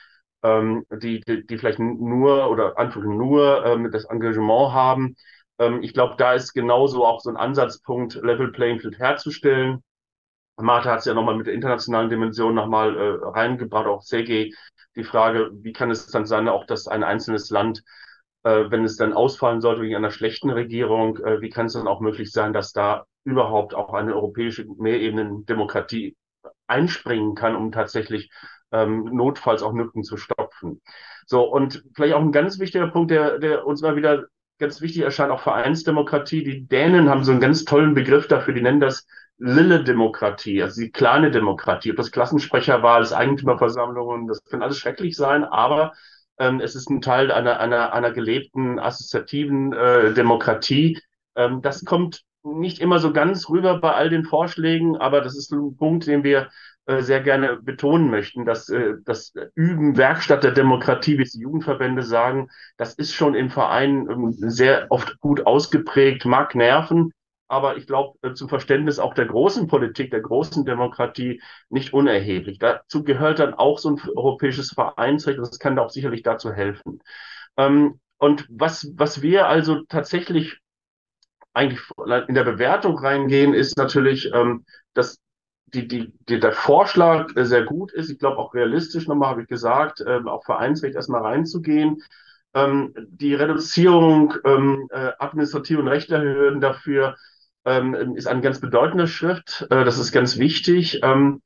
ähm, die, die, die vielleicht nur oder einfach nur ähm, das Engagement haben. Ähm, ich glaube, da ist genauso auch so ein Ansatzpunkt, Level Playing Field herzustellen. Martha hat es ja nochmal mit der internationalen Dimension nochmal äh, reingebracht, auch Sergei, die Frage, wie kann es dann sein, auch dass ein einzelnes Land, äh, wenn es dann ausfallen sollte wegen einer schlechten Regierung, äh, wie kann es dann auch möglich sein, dass da überhaupt auch eine europäische Mehrebenen-Demokratie einspringen kann, um tatsächlich ähm, notfalls auch Lücken zu stopfen. So, und vielleicht auch ein ganz wichtiger Punkt, der, der uns mal wieder ganz wichtig erscheint, auch Vereinsdemokratie. Die Dänen haben so einen ganz tollen Begriff dafür, die nennen das lille Demokratie, also die kleine Demokratie, ob das Klassensprecherwahl, das Eigentümerversammlungen, das kann alles schrecklich sein, aber ähm, es ist ein Teil einer, einer, einer gelebten assoziativen äh, Demokratie. Ähm, das kommt nicht immer so ganz rüber bei all den Vorschlägen, aber das ist ein Punkt, den wir äh, sehr gerne betonen möchten, dass äh, das Üben Werkstatt der Demokratie, wie es die Jugendverbände sagen, das ist schon im Verein ähm, sehr oft gut ausgeprägt, mag nerven, aber ich glaube, äh, zum Verständnis auch der großen Politik, der großen Demokratie nicht unerheblich. Dazu gehört dann auch so ein europäisches Vereinsrecht und das kann auch sicherlich dazu helfen. Ähm, und was, was wir also tatsächlich eigentlich in der Bewertung reingehen, ist natürlich, ähm, dass die, die, die, der Vorschlag sehr gut ist. Ich glaube auch realistisch, nochmal habe ich gesagt, ähm, auch Vereinsrecht erstmal reinzugehen. Die Reduzierung ähm, äh, administrativen Rechtehürden dafür ähm, ist ein ganz bedeutender Schritt. Äh, das ist ganz wichtig. Ähm,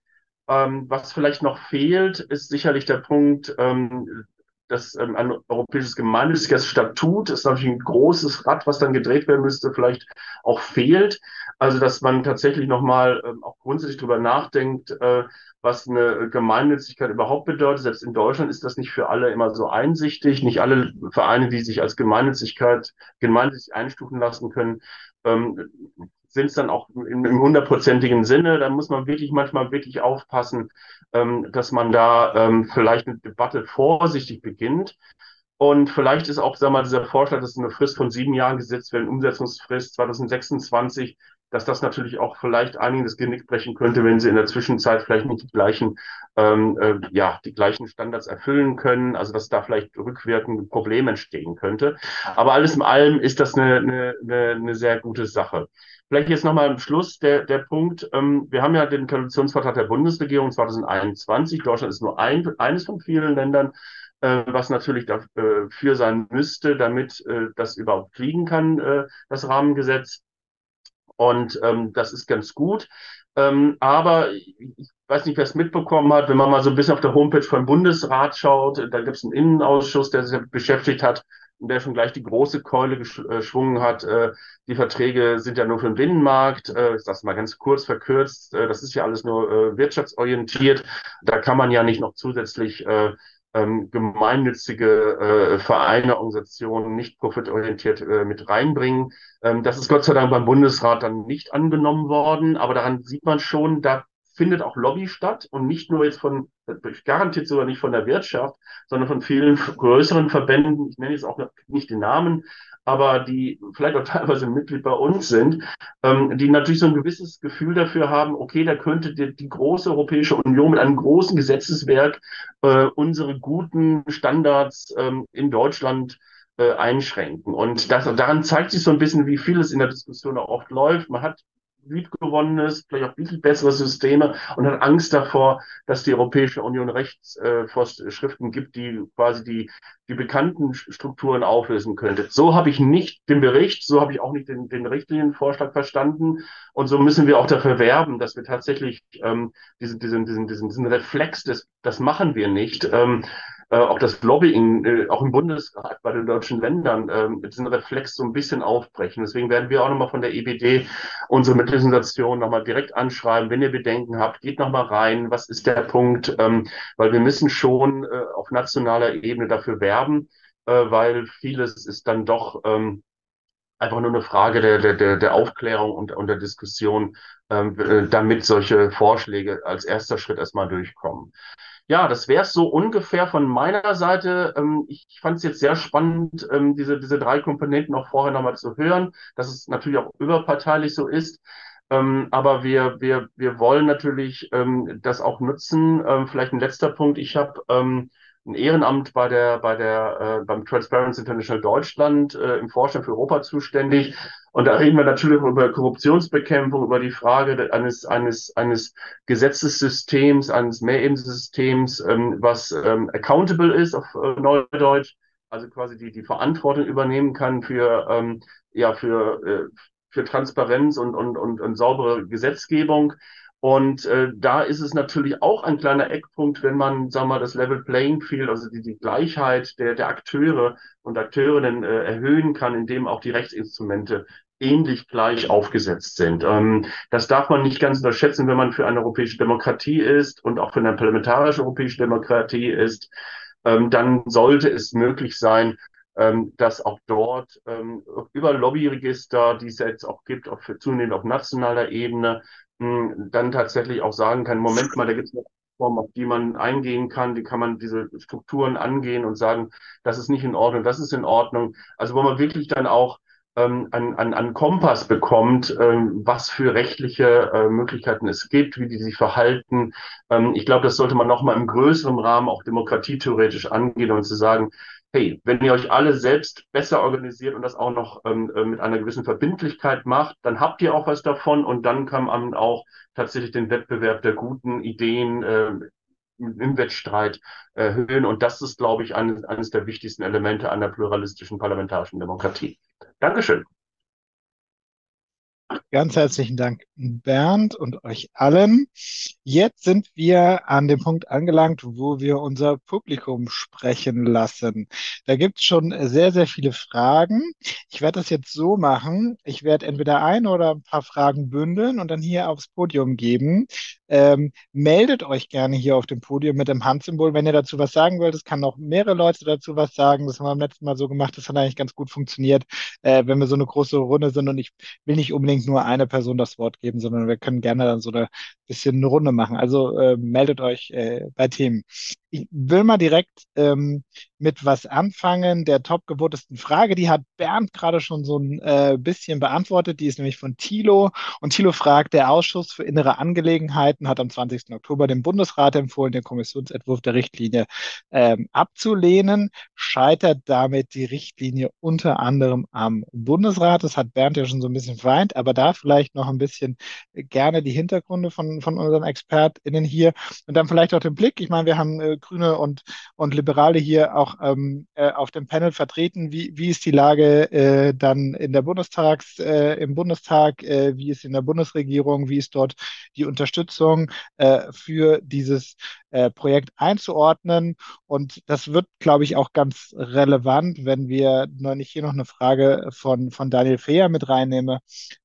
ähm, was vielleicht noch fehlt, ist sicherlich der Punkt, ähm, dass ähm, ein europäisches gemeinnütziges Statut ist natürlich ein großes Rad, was dann gedreht werden müsste, vielleicht auch fehlt. Also dass man tatsächlich nochmal ähm, auch grundsätzlich drüber nachdenkt, äh, was eine Gemeinnützigkeit überhaupt bedeutet. Selbst in Deutschland ist das nicht für alle immer so einsichtig. Nicht alle Vereine, die sich als Gemeinnützigkeit gemeinnützig einstufen lassen können, ähm, sind es dann auch im, hundertprozentigen Sinne. Da muss man wirklich manchmal wirklich aufpassen, ähm, dass man da ähm, vielleicht eine Debatte vorsichtig beginnt. Und vielleicht ist auch, sag mal, dieser Vorschlag, dass eine Frist von sieben Jahren gesetzt wird, Umsetzungsfrist 2026, dass das natürlich auch vielleicht einigen das Genick brechen könnte, wenn sie in der Zwischenzeit vielleicht nicht die gleichen, ähm, äh, ja, die gleichen Standards erfüllen können, also dass da vielleicht rückwirkend ein Problem entstehen könnte. Aber alles in allem ist das eine, eine, eine, eine sehr gute Sache. Vielleicht jetzt nochmal am Schluss der, der Punkt. Ähm, wir haben ja den Koalitionsvertrag der Bundesregierung 2021. Deutschland ist nur ein, eines von vielen Ländern, äh, was natürlich dafür äh, sein müsste, damit äh, das überhaupt fliegen kann, das Rahmengesetz. Und ähm, das ist ganz gut. Ähm, aber ich weiß nicht, wer es mitbekommen hat, wenn man mal so ein bisschen auf der Homepage vom Bundesrat schaut, da gibt es einen Innenausschuss, der sich beschäftigt hat und der schon gleich die große Keule äh, geschwungen hat. Äh, die Verträge sind ja nur für den Binnenmarkt. Äh, ich sage mal ganz kurz verkürzt. Äh, das ist ja alles nur äh, wirtschaftsorientiert. Da kann man ja nicht noch zusätzlich äh, ähm, gemeinnützige äh, Vereine, Organisationen, nicht profitorientiert äh, mit reinbringen. Ähm, das ist Gott sei Dank beim Bundesrat dann nicht angenommen worden, aber daran sieht man schon, da findet auch Lobby statt und nicht nur jetzt von, garantiert sogar nicht von der Wirtschaft, sondern von vielen größeren Verbänden, ich nenne jetzt auch nicht den Namen, aber die vielleicht auch teilweise Mitglied bei uns sind, ähm, die natürlich so ein gewisses Gefühl dafür haben, okay, da könnte die, die große Europäische Union mit einem großen Gesetzeswerk äh, unsere guten Standards ähm, in Deutschland äh, einschränken. Und das, daran zeigt sich so ein bisschen, wie vieles in der Diskussion auch oft läuft. Man hat liebgewonnenes, vielleicht auch viel bessere Systeme und hat Angst davor, dass die Europäische Union Rechtsvorschriften äh, gibt, die quasi die, die bekannten Strukturen auflösen könnte. So habe ich nicht den Bericht, so habe ich auch nicht den, den Richtlinienvorschlag verstanden und so müssen wir auch dafür werben, dass wir tatsächlich ähm, diesen, diesen, diesen, diesen, diesen Reflex, des, das machen wir nicht, ähm, äh, auch das Lobbying, äh, auch im Bundesrat bei den deutschen Ländern, äh, diesen Reflex so ein bisschen aufbrechen. Deswegen werden wir auch nochmal von der EBD unsere Mittelorganisation nochmal direkt anschreiben. Wenn ihr Bedenken habt, geht nochmal rein. Was ist der Punkt? Ähm, weil wir müssen schon äh, auf nationaler Ebene dafür werben, äh, weil vieles ist dann doch ähm, einfach nur eine Frage der, der, der Aufklärung und, und der Diskussion, ähm, äh, damit solche Vorschläge als erster Schritt erstmal durchkommen. Ja, das wäre es so ungefähr von meiner Seite. Ähm, ich fand es jetzt sehr spannend, ähm, diese, diese drei Komponenten auch vorher nochmal zu hören, dass es natürlich auch überparteilich so ist. Ähm, aber wir, wir, wir wollen natürlich ähm, das auch nutzen. Ähm, vielleicht ein letzter Punkt. Ich habe ähm, ein Ehrenamt bei der, bei der, äh, beim Transparency International Deutschland äh, im Vorstand für Europa zuständig. Und da reden wir natürlich über Korruptionsbekämpfung, über die Frage eines, eines, eines Gesetzessystems, eines Mehrebensystems, ähm, was ähm, accountable ist auf äh, Neudeutsch, also quasi die, die Verantwortung übernehmen kann für, ähm, ja, für, äh, für Transparenz und, und, und, und saubere Gesetzgebung. Und äh, da ist es natürlich auch ein kleiner Eckpunkt, wenn man, sagen wir mal, das Level Playing Field, also die, die Gleichheit der, der Akteure und Akteurinnen äh, erhöhen kann, indem auch die Rechtsinstrumente ähnlich gleich aufgesetzt sind. Ähm, das darf man nicht ganz unterschätzen, wenn man für eine europäische Demokratie ist und auch für eine parlamentarische europäische Demokratie ist. Ähm, dann sollte es möglich sein, ähm, dass auch dort ähm, über Lobbyregister, die es jetzt auch gibt, auch für zunehmend auf nationaler Ebene, dann tatsächlich auch sagen kann, Moment mal, da gibt es eine Form, auf die man eingehen kann, die kann man diese Strukturen angehen und sagen, das ist nicht in Ordnung, das ist in Ordnung. Also wo man wirklich dann auch ähm, an, an, an Kompass bekommt, ähm, was für rechtliche äh, Möglichkeiten es gibt, wie die sich verhalten. Ähm, ich glaube, das sollte man nochmal im größeren Rahmen auch demokratietheoretisch angehen und zu sagen, hey, wenn ihr euch alle selbst besser organisiert und das auch noch ähm, äh, mit einer gewissen Verbindlichkeit macht, dann habt ihr auch was davon und dann kann man auch tatsächlich den Wettbewerb der guten Ideen äh, im Wettstreit erhöhen. Und das ist, glaube ich, eines, eines der wichtigsten Elemente einer pluralistischen parlamentarischen Demokratie. Dankeschön. Ganz herzlichen Dank, Bernd und euch allen. Jetzt sind wir an dem Punkt angelangt, wo wir unser Publikum sprechen lassen. Da gibt es schon sehr, sehr viele Fragen. Ich werde das jetzt so machen. Ich werde entweder ein oder ein paar Fragen bündeln und dann hier aufs Podium geben. Ähm, meldet euch gerne hier auf dem Podium mit dem Handsymbol, wenn ihr dazu was sagen wollt. Es kann noch mehrere Leute dazu was sagen. Das haben wir beim letzten Mal so gemacht. Das hat eigentlich ganz gut funktioniert, äh, wenn wir so eine große Runde sind und ich will nicht unbedingt nur eine Person das Wort geben, sondern wir können gerne dann so eine bisschen eine Runde machen. Also äh, meldet euch äh, bei Themen. Ich will mal direkt ähm, mit was anfangen. Der top gewotesten Frage, die hat Bernd gerade schon so ein äh, bisschen beantwortet. Die ist nämlich von Thilo. Und Thilo fragt, der Ausschuss für innere Angelegenheiten hat am 20. Oktober dem Bundesrat empfohlen, den Kommissionsentwurf der Richtlinie ähm, abzulehnen. Scheitert damit die Richtlinie unter anderem am Bundesrat? Das hat Bernd ja schon so ein bisschen vereint, aber da vielleicht noch ein bisschen gerne die Hintergründe von, von unseren ExpertInnen hier und dann vielleicht auch den Blick. Ich meine, wir haben äh, Grüne und, und Liberale hier auch ähm, äh, auf dem Panel vertreten. Wie, wie ist die Lage äh, dann in der Bundestags, äh, im Bundestag? Äh, wie ist in der Bundesregierung? Wie ist dort die Unterstützung äh, für dieses äh, Projekt einzuordnen? Und das wird, glaube ich, auch ganz relevant, wenn wir neulich hier noch eine Frage von, von Daniel Fehr mit reinnehmen,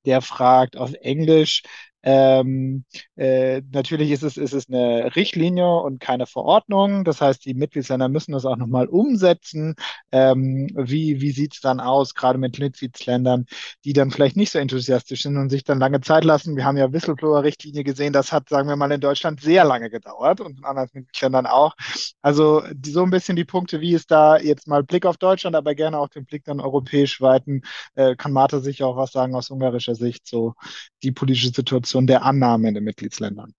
der fragt auf Englisch, Ähm, äh, natürlich ist es, ist es eine Richtlinie und keine Verordnung. Das heißt, die Mitgliedsländer müssen das auch nochmal umsetzen. Ähm, wie wie sieht es dann aus, gerade mit Mitgliedsländern, die dann vielleicht nicht so enthusiastisch sind und sich dann lange Zeit lassen? Wir haben ja Whistleblower-Richtlinie gesehen, das hat, sagen wir mal, in Deutschland sehr lange gedauert und in anderen Mitgliedsländern auch. Also die, so ein bisschen die Punkte, wie ist da jetzt mal Blick auf Deutschland, aber gerne auch den Blick dann europäisch weiten. Äh, kann Martha sicher auch was sagen aus ungarischer Sicht, so die politische Situation der Annahme in den Mitgliedsländern.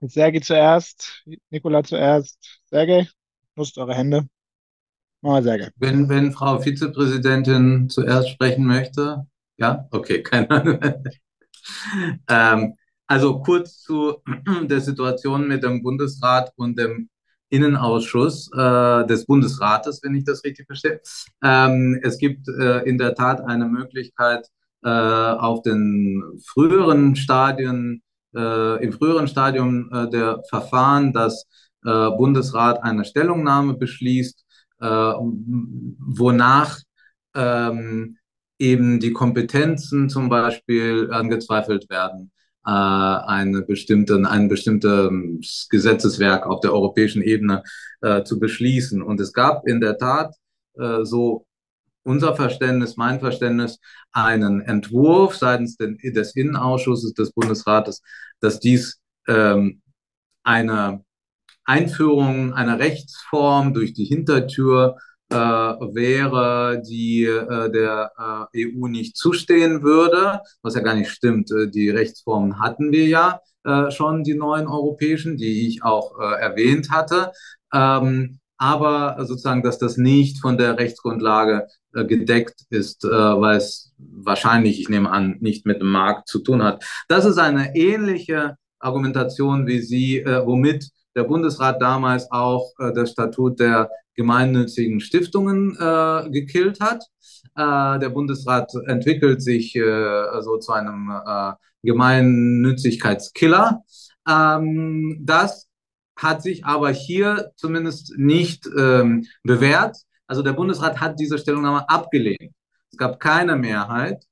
Sergei zuerst, Nikola zuerst. Sergei, nutzt eure Hände. Mal Sergei. Wenn, wenn Frau Vizepräsidentin zuerst sprechen möchte. Ja, okay, keine Ahnung. ähm, also kurz zu der Situation mit dem Bundesrat und dem Innenausschuss äh, des Bundesrates, wenn ich das richtig verstehe. Ähm, es gibt äh, in der Tat eine Möglichkeit, äh, auf den früheren Stadien, äh, im früheren Stadium äh, der Verfahren, dass äh, Bundesrat eine Stellungnahme beschließt, äh, wonach ähm, eben die Kompetenzen zum Beispiel angezweifelt werden äh, eine bestimmte, ein bestimmtes Gesetzeswerk auf der europäischen Ebene äh, zu beschließen. Und es gab in der Tat äh, so unser Verständnis, mein Verständnis, einen Entwurf seitens des Innenausschusses des Bundesrates, dass dies ähm, eine Einführung einer Rechtsform durch die Hintertür äh, wäre, die äh, der äh, EU nicht zustehen würde, was ja gar nicht stimmt. Äh, die Rechtsformen hatten wir ja äh, schon, die neuen europäischen, die ich auch äh, erwähnt hatte. Ähm, aber sozusagen, dass das nicht von der Rechtsgrundlage gedeckt ist, äh, weil es wahrscheinlich, ich nehme an, nicht mit dem Markt zu tun hat. Das ist eine ähnliche Argumentation, wie sie, äh, womit der Bundesrat damals auch äh, das Statut der gemeinnützigen Stiftungen äh, gekillt hat. Äh, der Bundesrat entwickelt sich äh, so zu einem äh, Gemeinnützigkeitskiller. Ähm, das hat sich aber hier zumindest nicht ähm, bewährt. Also der Bundesrat hat diese Stellungnahme abgelehnt. Es gab keine Mehrheit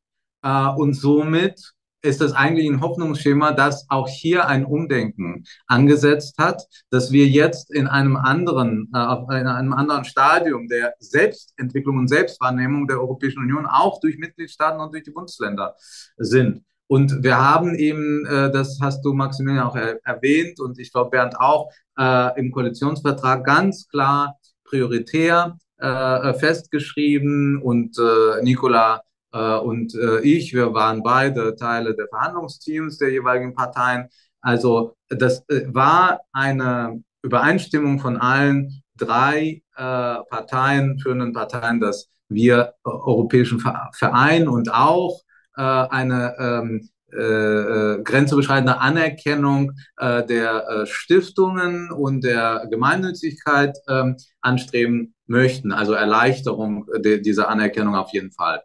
äh, und somit ist das eigentlich ein Hoffnungsschema, das auch hier ein Umdenken angesetzt hat, dass wir jetzt in einem anderen, äh, auf einem anderen Stadium der Selbstentwicklung und Selbstwahrnehmung der Europäischen Union auch durch Mitgliedstaaten und durch die Bundesländer sind. Und wir haben eben, äh, das hast du Maximilian auch er erwähnt und ich glaube Bernd auch, äh, im Koalitionsvertrag ganz klar prioritär äh, festgeschrieben und äh, Nicola äh, und äh, ich, wir waren beide Teile der Verhandlungsteams der jeweiligen Parteien. Also das äh, war eine Übereinstimmung von allen drei äh, Parteien, führenden Parteien, dass wir äh, europäischen Verein und auch eine ähm, äh, grenzüberschreitende Anerkennung äh, der äh, Stiftungen und der Gemeinnützigkeit äh, anstreben möchten. Also Erleichterung dieser Anerkennung auf jeden Fall.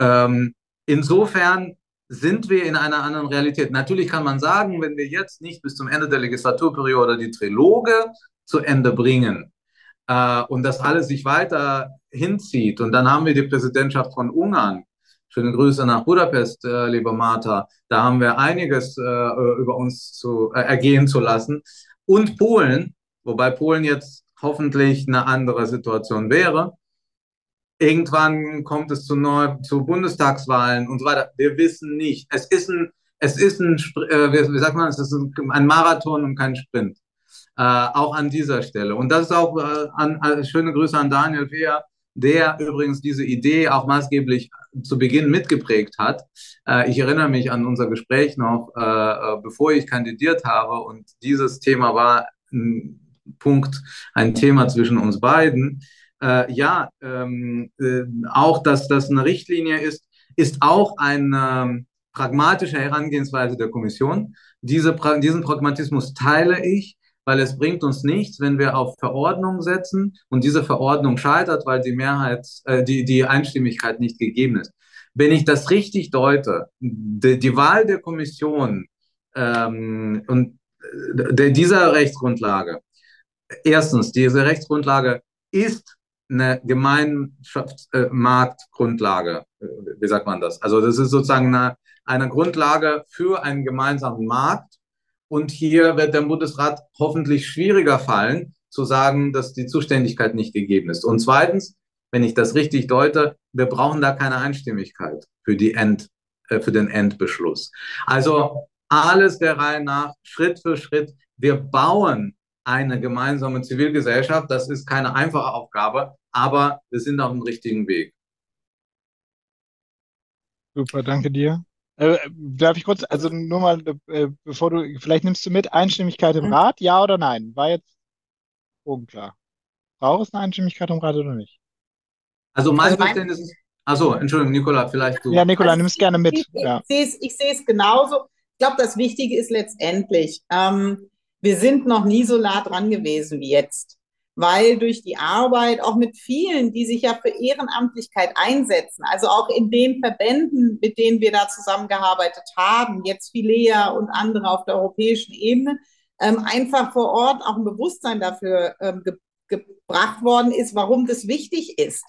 Ähm, insofern sind wir in einer anderen Realität. Natürlich kann man sagen, wenn wir jetzt nicht bis zum Ende der Legislaturperiode die Triloge zu Ende bringen äh, und das alles sich weiter hinzieht und dann haben wir die Präsidentschaft von Ungarn. Schöne Grüße nach Budapest, äh, liebe Martha. Da haben wir einiges äh, über uns zu äh, ergehen zu lassen. Und Polen, wobei Polen jetzt hoffentlich eine andere Situation wäre. Irgendwann kommt es zu, neu, zu Bundestagswahlen und so weiter. Wir wissen nicht. Es ist ein, es ist ein, äh, wie, sagt man, es ist ein Marathon und kein Sprint. Äh, auch an dieser Stelle. Und das ist auch äh, an, an, schöne Grüße an Daniel Fehr, der übrigens diese Idee auch maßgeblich zu Beginn mitgeprägt hat. Äh, ich erinnere mich an unser Gespräch noch, äh, äh, bevor ich kandidiert habe und dieses Thema war ein Punkt, ein Thema zwischen uns beiden äh, ja, ähm, äh, auch, dass das eine Richtlinie ist, ist auch eine ähm, pragmatische Herangehensweise der Kommission. Diese, diesen Pragmatismus teile ich, weil es bringt uns nichts, wenn wir auf Verordnung setzen und diese Verordnung scheitert, weil die Mehrheit, äh, die, die Einstimmigkeit nicht gegeben ist. Wenn ich das richtig deute, die, die Wahl der Kommission ähm, und äh, dieser Rechtsgrundlage, erstens, diese Rechtsgrundlage ist eine Gemeinschaftsmarktgrundlage. Äh, wie sagt man das? Also das ist sozusagen eine, eine Grundlage für einen gemeinsamen Markt. Und hier wird der Bundesrat hoffentlich schwieriger fallen, zu sagen, dass die Zuständigkeit nicht gegeben ist. Und zweitens, wenn ich das richtig deute, wir brauchen da keine Einstimmigkeit für, die End, äh, für den Endbeschluss. Also alles der Reihe nach, Schritt für Schritt. Wir bauen eine gemeinsame Zivilgesellschaft. Das ist keine einfache Aufgabe, aber wir sind auf dem richtigen Weg. Super, danke dir. Äh, darf ich kurz, also nur mal, äh, bevor du, vielleicht nimmst du mit Einstimmigkeit im mhm. Rat, ja oder nein? War jetzt unklar. Braucht es eine Einstimmigkeit im Rat oder nicht? Also mein also Verständnis ist, also Entschuldigung, Nikola, vielleicht du. Ja, Nikola, also, nimm es gerne mit. Ich, ja. ich sehe es genauso. Ich glaube, das Wichtige ist letztendlich, ähm, wir sind noch nie so nah dran gewesen wie jetzt, weil durch die Arbeit auch mit vielen, die sich ja für Ehrenamtlichkeit einsetzen, also auch in den Verbänden, mit denen wir da zusammengearbeitet haben, jetzt Filea und andere auf der europäischen Ebene, ähm, einfach vor Ort auch ein Bewusstsein dafür ähm, ge gebracht worden ist, warum das wichtig ist.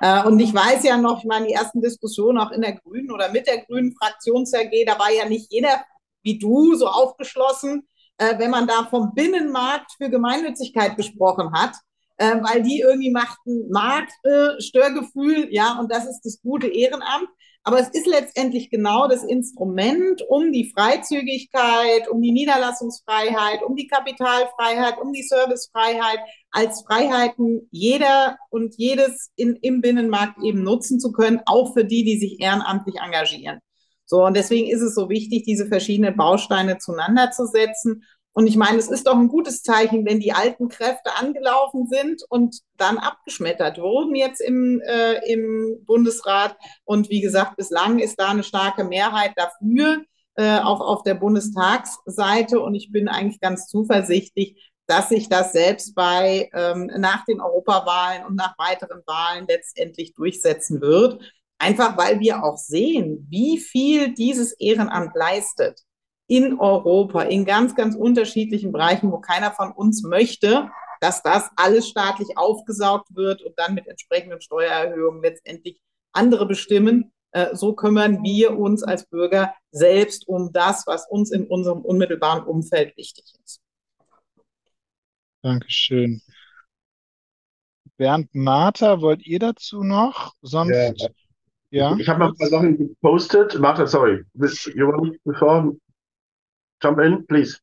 Äh, und ich weiß ja noch, ich meine, die ersten Diskussionen auch in der Grünen oder mit der Grünen Fraktions-AG, da war ja nicht jeder wie du so aufgeschlossen, äh, wenn man da vom Binnenmarkt für Gemeinnützigkeit gesprochen hat, äh, weil die irgendwie machten Marktstörgefühl, äh, ja, und das ist das gute Ehrenamt. Aber es ist letztendlich genau das Instrument, um die Freizügigkeit, um die Niederlassungsfreiheit, um die Kapitalfreiheit, um die Servicefreiheit als Freiheiten jeder und jedes in, im Binnenmarkt eben nutzen zu können, auch für die, die sich ehrenamtlich engagieren. So, und deswegen ist es so wichtig, diese verschiedenen Bausteine zueinander zu setzen. Und ich meine, es ist doch ein gutes Zeichen, wenn die alten Kräfte angelaufen sind und dann abgeschmettert wurden jetzt im, äh, im Bundesrat. Und wie gesagt, bislang ist da eine starke Mehrheit dafür, äh, auch auf der Bundestagsseite. Und ich bin eigentlich ganz zuversichtlich, dass sich das selbst bei ähm, nach den Europawahlen und nach weiteren Wahlen letztendlich durchsetzen wird. Einfach weil wir auch sehen, wie viel dieses Ehrenamt leistet in Europa, in ganz, ganz unterschiedlichen Bereichen, wo keiner von uns möchte, dass das alles staatlich aufgesaugt wird und dann mit entsprechenden Steuererhöhungen letztendlich andere bestimmen. Äh, so kümmern wir uns als Bürger selbst um das, was uns in unserem unmittelbaren Umfeld wichtig ist. Dankeschön. Bernd Martha, wollt ihr dazu noch? Sonst ja. Ja. Ich habe noch ein paar Sachen gepostet. Martha, sorry. You want before jump in, please?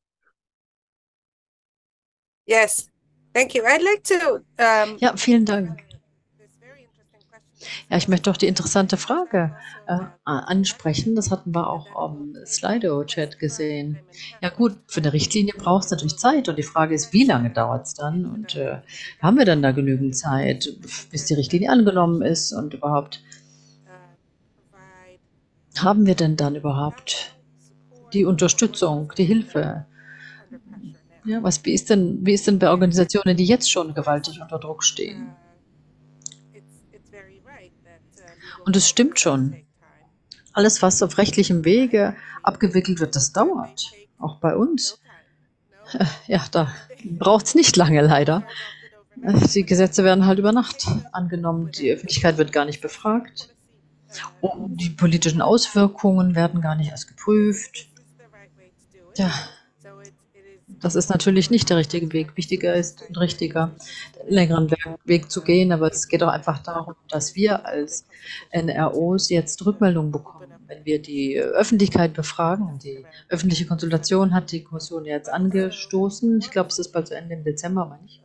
Yes, thank you. I'd like to. Um, ja, vielen Dank. Ja, ich möchte doch die interessante Frage äh, ansprechen. Das hatten wir auch im Slido-Chat gesehen. Ja gut, für eine Richtlinie braucht es natürlich Zeit und die Frage ist, wie lange dauert es dann? Und äh, haben wir dann da genügend Zeit, bis die Richtlinie angenommen ist und überhaupt haben wir denn dann überhaupt die Unterstützung, die Hilfe? Ja, was, wie, ist denn, wie ist denn bei Organisationen, die jetzt schon gewaltig unter Druck stehen? Und es stimmt schon. Alles, was auf rechtlichem Wege abgewickelt wird, das dauert. Auch bei uns. Ja, da braucht es nicht lange leider. Die Gesetze werden halt über Nacht angenommen. Die Öffentlichkeit wird gar nicht befragt. Und die politischen Auswirkungen werden gar nicht erst geprüft. Ja, das ist natürlich nicht der richtige Weg. Wichtiger ist ein richtiger, längeren Weg zu gehen, aber es geht auch einfach darum, dass wir als NROs jetzt Rückmeldungen bekommen. Wenn wir die Öffentlichkeit befragen, die öffentliche Konsultation hat die Kommission jetzt angestoßen. Ich glaube, es ist bald zu Ende im Dezember, meine ich.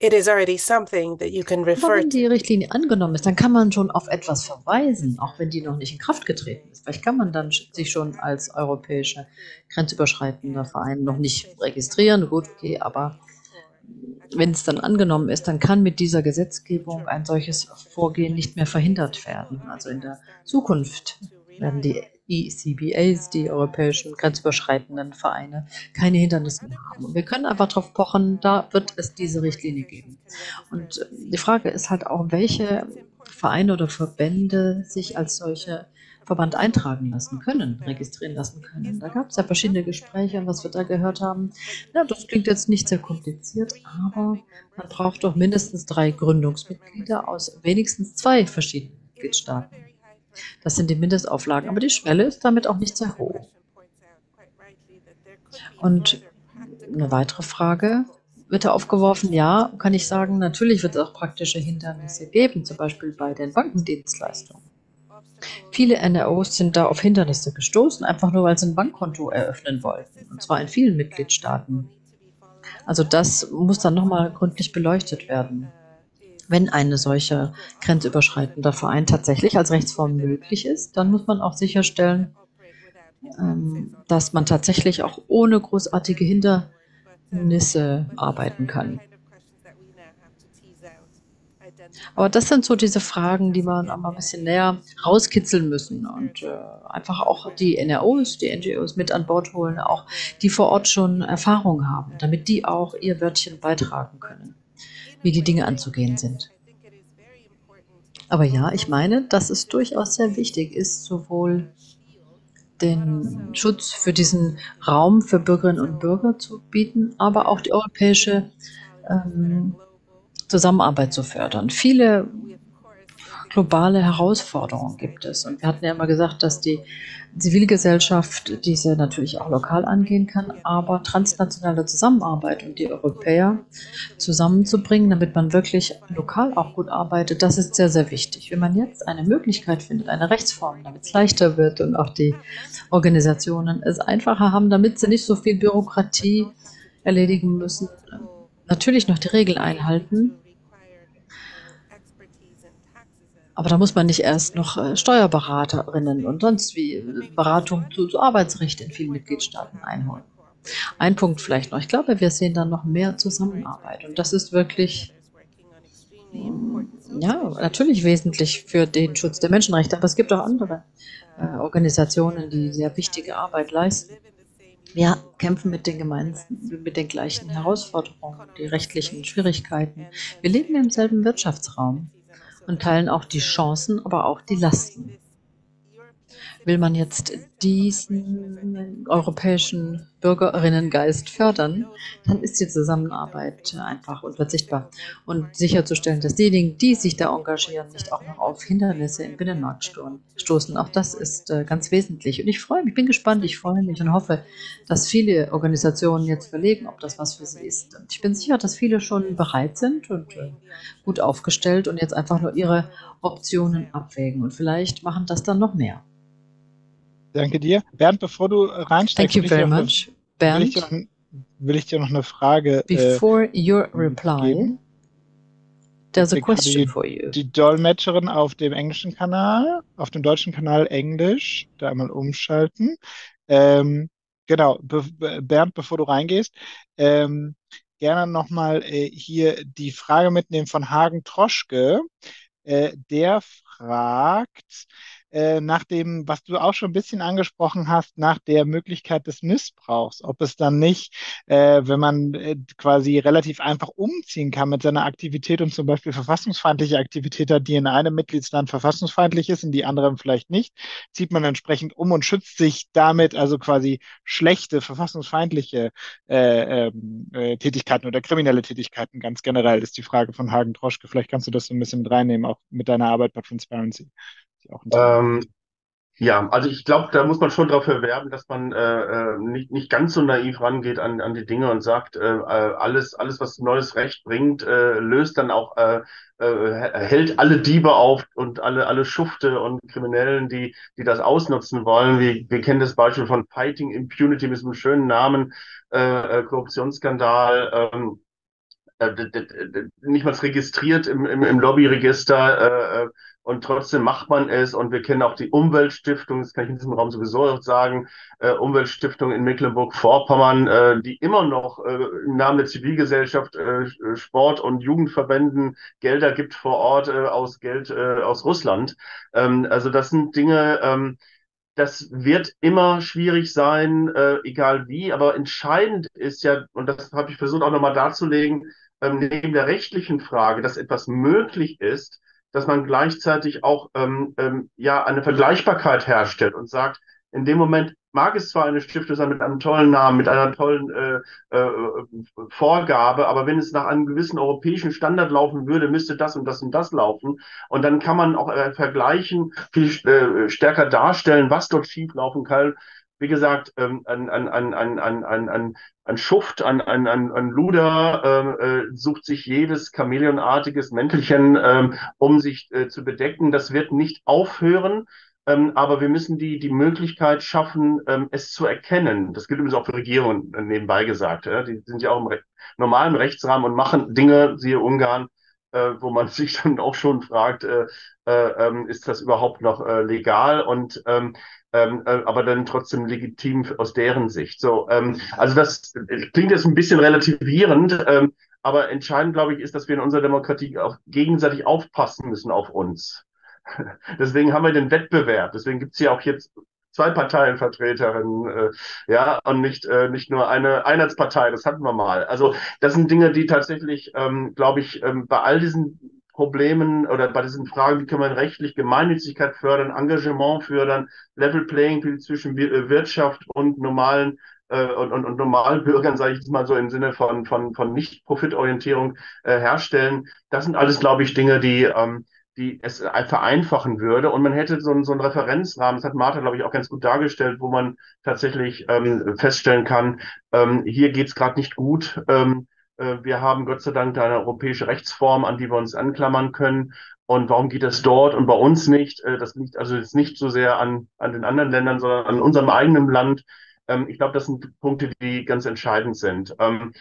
It is already something that you can refer wenn die Richtlinie angenommen ist, dann kann man schon auf etwas verweisen, auch wenn die noch nicht in Kraft getreten ist. Vielleicht kann man dann sich schon als europäischer grenzüberschreitender Verein noch nicht registrieren. Gut, okay, aber wenn es dann angenommen ist, dann kann mit dieser Gesetzgebung ein solches Vorgehen nicht mehr verhindert werden. Also in der Zukunft werden die ECBAs, die europäischen grenzüberschreitenden Vereine, keine Hindernisse mehr haben. Und wir können einfach darauf pochen, da wird es diese Richtlinie geben. Und äh, die Frage ist halt auch, welche Vereine oder Verbände sich als solche Verband eintragen lassen können, registrieren lassen können. Da gab es ja verschiedene Gespräche, was wir da gehört haben. Ja, das klingt jetzt nicht sehr kompliziert, aber man braucht doch mindestens drei Gründungsmitglieder aus wenigstens zwei verschiedenen Mitgliedstaaten. Das sind die Mindestauflagen, aber die Schwelle ist damit auch nicht sehr hoch. Und eine weitere Frage wird da aufgeworfen, ja, kann ich sagen, natürlich wird es auch praktische Hindernisse geben, zum Beispiel bei den Bankendienstleistungen. Viele NROs sind da auf Hindernisse gestoßen, einfach nur weil sie ein Bankkonto eröffnen wollten, und zwar in vielen Mitgliedstaaten. Also das muss dann nochmal gründlich beleuchtet werden. Wenn eine solche grenzüberschreitende Verein tatsächlich als Rechtsform möglich ist, dann muss man auch sicherstellen, ähm, dass man tatsächlich auch ohne großartige Hindernisse arbeiten kann. Aber das sind so diese Fragen, die man aber ein bisschen näher rauskitzeln müssen und äh, einfach auch die NROs, die NGOs mit an Bord holen, auch die vor Ort schon Erfahrung haben, damit die auch ihr Wörtchen beitragen können, wie die Dinge anzugehen sind. Aber ja, ich meine, dass es durchaus sehr wichtig ist, sowohl den Schutz für diesen Raum für Bürgerinnen und Bürger zu bieten, aber auch die europäische ähm, Zusammenarbeit zu fördern. Viele globale Herausforderungen gibt es. Und wir hatten ja immer gesagt, dass die Zivilgesellschaft diese natürlich auch lokal angehen kann, aber transnationale Zusammenarbeit und die Europäer zusammenzubringen, damit man wirklich lokal auch gut arbeitet, das ist sehr, sehr wichtig. Wenn man jetzt eine Möglichkeit findet, eine Rechtsform, damit es leichter wird und auch die Organisationen es einfacher haben, damit sie nicht so viel Bürokratie erledigen müssen, natürlich noch die Regeln einhalten, Aber da muss man nicht erst noch äh, Steuerberaterinnen und sonst wie äh, Beratung zu, zu Arbeitsrecht in vielen Mitgliedstaaten einholen. Ein Punkt vielleicht noch. Ich glaube, wir sehen dann noch mehr Zusammenarbeit. Und das ist wirklich, mm, ja, natürlich wesentlich für den Schutz der Menschenrechte. Aber es gibt auch andere äh, Organisationen, die sehr wichtige Arbeit leisten. Wir kämpfen mit den, mit den gleichen Herausforderungen, die rechtlichen Schwierigkeiten. Wir leben im selben Wirtschaftsraum und teilen auch die Chancen, aber auch die Lasten. Will man jetzt diesen europäischen Bürgerinnengeist fördern, dann ist die Zusammenarbeit einfach unverzichtbar. Und sicherzustellen, dass diejenigen, die sich da engagieren, nicht auch noch auf Hindernisse im Binnenmarkt stoßen. Auch das ist äh, ganz wesentlich. Und ich freue mich, bin gespannt, ich freue mich und hoffe, dass viele Organisationen jetzt überlegen, ob das was für sie ist. Und ich bin sicher, dass viele schon bereit sind und äh, gut aufgestellt und jetzt einfach nur ihre Optionen abwägen. Und vielleicht machen das dann noch mehr. Danke dir. Bernd, bevor du reinsteigst, Thank you very much. Bernd, will ich, noch, will ich, dir noch, eine Frage Before äh, your reply, geben. there's a question die, for you. Die Dolmetscherin auf dem englischen Kanal, auf dem deutschen Kanal Englisch, da einmal umschalten. Ähm, genau, be Bernd, bevor du reingehst, ähm, gerne nochmal äh, hier die Frage mitnehmen von Hagen Troschke. Äh, der fragt, äh, nach dem, was du auch schon ein bisschen angesprochen hast, nach der Möglichkeit des Missbrauchs. Ob es dann nicht, äh, wenn man äh, quasi relativ einfach umziehen kann mit seiner Aktivität und zum Beispiel verfassungsfeindliche Aktivität hat, die in einem Mitgliedsland verfassungsfeindlich ist, in die anderen vielleicht nicht, zieht man entsprechend um und schützt sich damit also quasi schlechte, verfassungsfeindliche äh, ähm, äh, Tätigkeiten oder kriminelle Tätigkeiten ganz generell, ist die Frage von Hagen Troschke. Vielleicht kannst du das so ein bisschen mit reinnehmen, auch mit deiner Arbeit bei Transparency. Ähm, ja, also ich glaube, da muss man schon dafür werben, dass man äh, äh, nicht, nicht ganz so naiv rangeht an, an die Dinge und sagt, äh, äh alles, alles, was neues Recht bringt, äh, löst dann auch, äh, äh, hält alle Diebe auf und alle, alle Schufte und Kriminellen, die, die das ausnutzen wollen. Wir, wir kennen das Beispiel von Fighting Impunity mit einem schönen Namen, äh, äh Korruptionsskandal. Ähm, äh, nicht mal registriert im, im, im Lobbyregister, äh, und trotzdem macht man es. Und wir kennen auch die Umweltstiftung, das kann ich in diesem Raum sowieso sagen, äh, Umweltstiftung in Mecklenburg-Vorpommern, äh, die immer noch äh, im Namen der Zivilgesellschaft äh, Sport- und Jugendverbänden Gelder gibt vor Ort äh, aus Geld äh, aus Russland. Ähm, also das sind Dinge, ähm, das wird immer schwierig sein, äh, egal wie, aber entscheidend ist ja, und das habe ich versucht auch nochmal darzulegen, ähm, neben der rechtlichen Frage, dass etwas möglich ist, dass man gleichzeitig auch ähm, ähm, ja eine Vergleichbarkeit herstellt und sagt, In dem Moment mag es zwar eine Stiftung sein mit einem tollen Namen, mit einer tollen äh, äh, Vorgabe, aber wenn es nach einem gewissen europäischen Standard laufen würde, müsste das und das und das laufen. Und dann kann man auch äh, vergleichen, viel äh, stärker darstellen, was dort schief laufen kann. Wie gesagt, ähm, ein, ein, ein, ein, ein, ein, ein, ein Schuft, ein, ein, ein, ein Luder ähm, äh, sucht sich jedes chameleonartiges Mäntelchen, ähm, um sich äh, zu bedecken. Das wird nicht aufhören. Ähm, aber wir müssen die, die Möglichkeit schaffen, ähm, es zu erkennen. Das gilt übrigens auch für Regierungen, äh, nebenbei gesagt. Ja? Die sind ja auch im Re normalen Rechtsrahmen und machen Dinge, siehe Ungarn, äh, wo man sich dann auch schon fragt, äh, äh, ähm, ist das überhaupt noch äh, legal und ähm, ähm, äh, aber dann trotzdem legitim aus deren Sicht. So, also das klingt jetzt ein bisschen relativierend, aber entscheidend, glaube ich, ist, dass wir in unserer Demokratie auch gegenseitig aufpassen müssen auf uns. Deswegen haben wir den Wettbewerb. Deswegen gibt es hier auch jetzt zwei Parteienvertreterinnen, äh, ja, und nicht, äh, nicht nur eine Einheitspartei, das hatten wir mal. Also das sind Dinge, die tatsächlich, ähm, glaube ich, ähm, bei all diesen Problemen oder bei diesen Fragen, wie kann man rechtlich Gemeinnützigkeit fördern, Engagement fördern, Level Playing Field zwischen äh, Wirtschaft und normalen äh, und, und, und normalen Bürgern, sage ich jetzt mal so im Sinne von, von, von Nicht-Profitorientierung äh, herstellen. Das sind alles, glaube ich, Dinge, die ähm, die es vereinfachen würde. Und man hätte so, einen, so einen Referenzrahmen, das hat Martha, glaube ich, auch ganz gut dargestellt, wo man tatsächlich ähm, feststellen kann, ähm, hier geht's gerade nicht gut. Ähm, äh, wir haben Gott sei Dank eine europäische Rechtsform, an die wir uns anklammern können. Und warum geht das dort und bei uns nicht? Äh, das liegt also jetzt nicht so sehr an, an den anderen Ländern, sondern an unserem eigenen Land. Ähm, ich glaube, das sind Punkte, die ganz entscheidend sind. Ähm,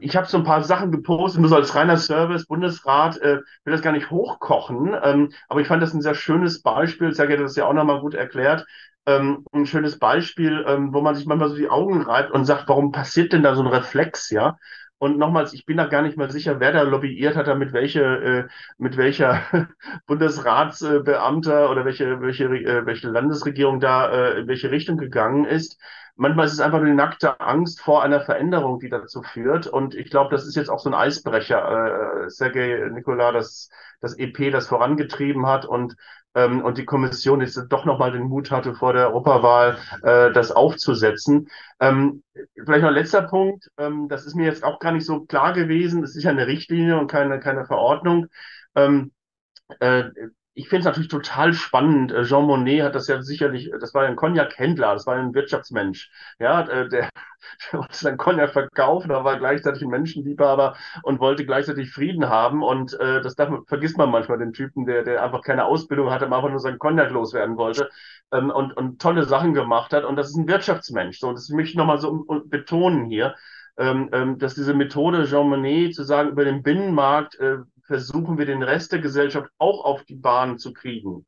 ich habe so ein paar Sachen gepostet, nur so als reiner Service, Bundesrat, äh, will das gar nicht hochkochen, ähm, aber ich fand das ein sehr schönes Beispiel, Sergej hat das ja auch nochmal gut erklärt, ähm, ein schönes Beispiel, ähm, wo man sich manchmal so die Augen reibt und sagt, warum passiert denn da so ein Reflex, ja? Und nochmals, ich bin da gar nicht mal sicher, wer da lobbyiert hat, damit welche, äh, mit welcher Bundesratsbeamter oder welche, welche, äh, welche Landesregierung da äh, in welche Richtung gegangen ist. Manchmal ist es einfach eine nackte Angst vor einer Veränderung, die dazu führt. Und ich glaube, das ist jetzt auch so ein Eisbrecher, äh, Sergei Nikola, das, das EP, das vorangetrieben hat und ähm, und die Kommission jetzt doch nochmal den Mut hatte, vor der Europawahl äh, das aufzusetzen. Ähm, vielleicht noch ein letzter Punkt, ähm, das ist mir jetzt auch gar nicht so klar gewesen, es ist ja eine Richtlinie und keine, keine Verordnung. Ähm, äh, ich finde es natürlich total spannend. Äh, Jean Monnet hat das ja sicherlich, das war ein Cognac-Händler, das war ein Wirtschaftsmensch. Ja, äh, der, der wollte sein Cognac verkaufen, aber war gleichzeitig ein Menschenliebhaber und wollte gleichzeitig Frieden haben. Und äh, das darf, vergisst man manchmal, den Typen, der, der einfach keine Ausbildung hatte, aber einfach nur sein Cognac loswerden wollte ähm, und, und tolle Sachen gemacht hat. Und das ist ein Wirtschaftsmensch. So, das möchte ich nochmal so betonen hier. Ähm, ähm, dass diese Methode Jean Monnet zu sagen, über den Binnenmarkt äh, versuchen wir den Rest der Gesellschaft auch auf die Bahn zu kriegen,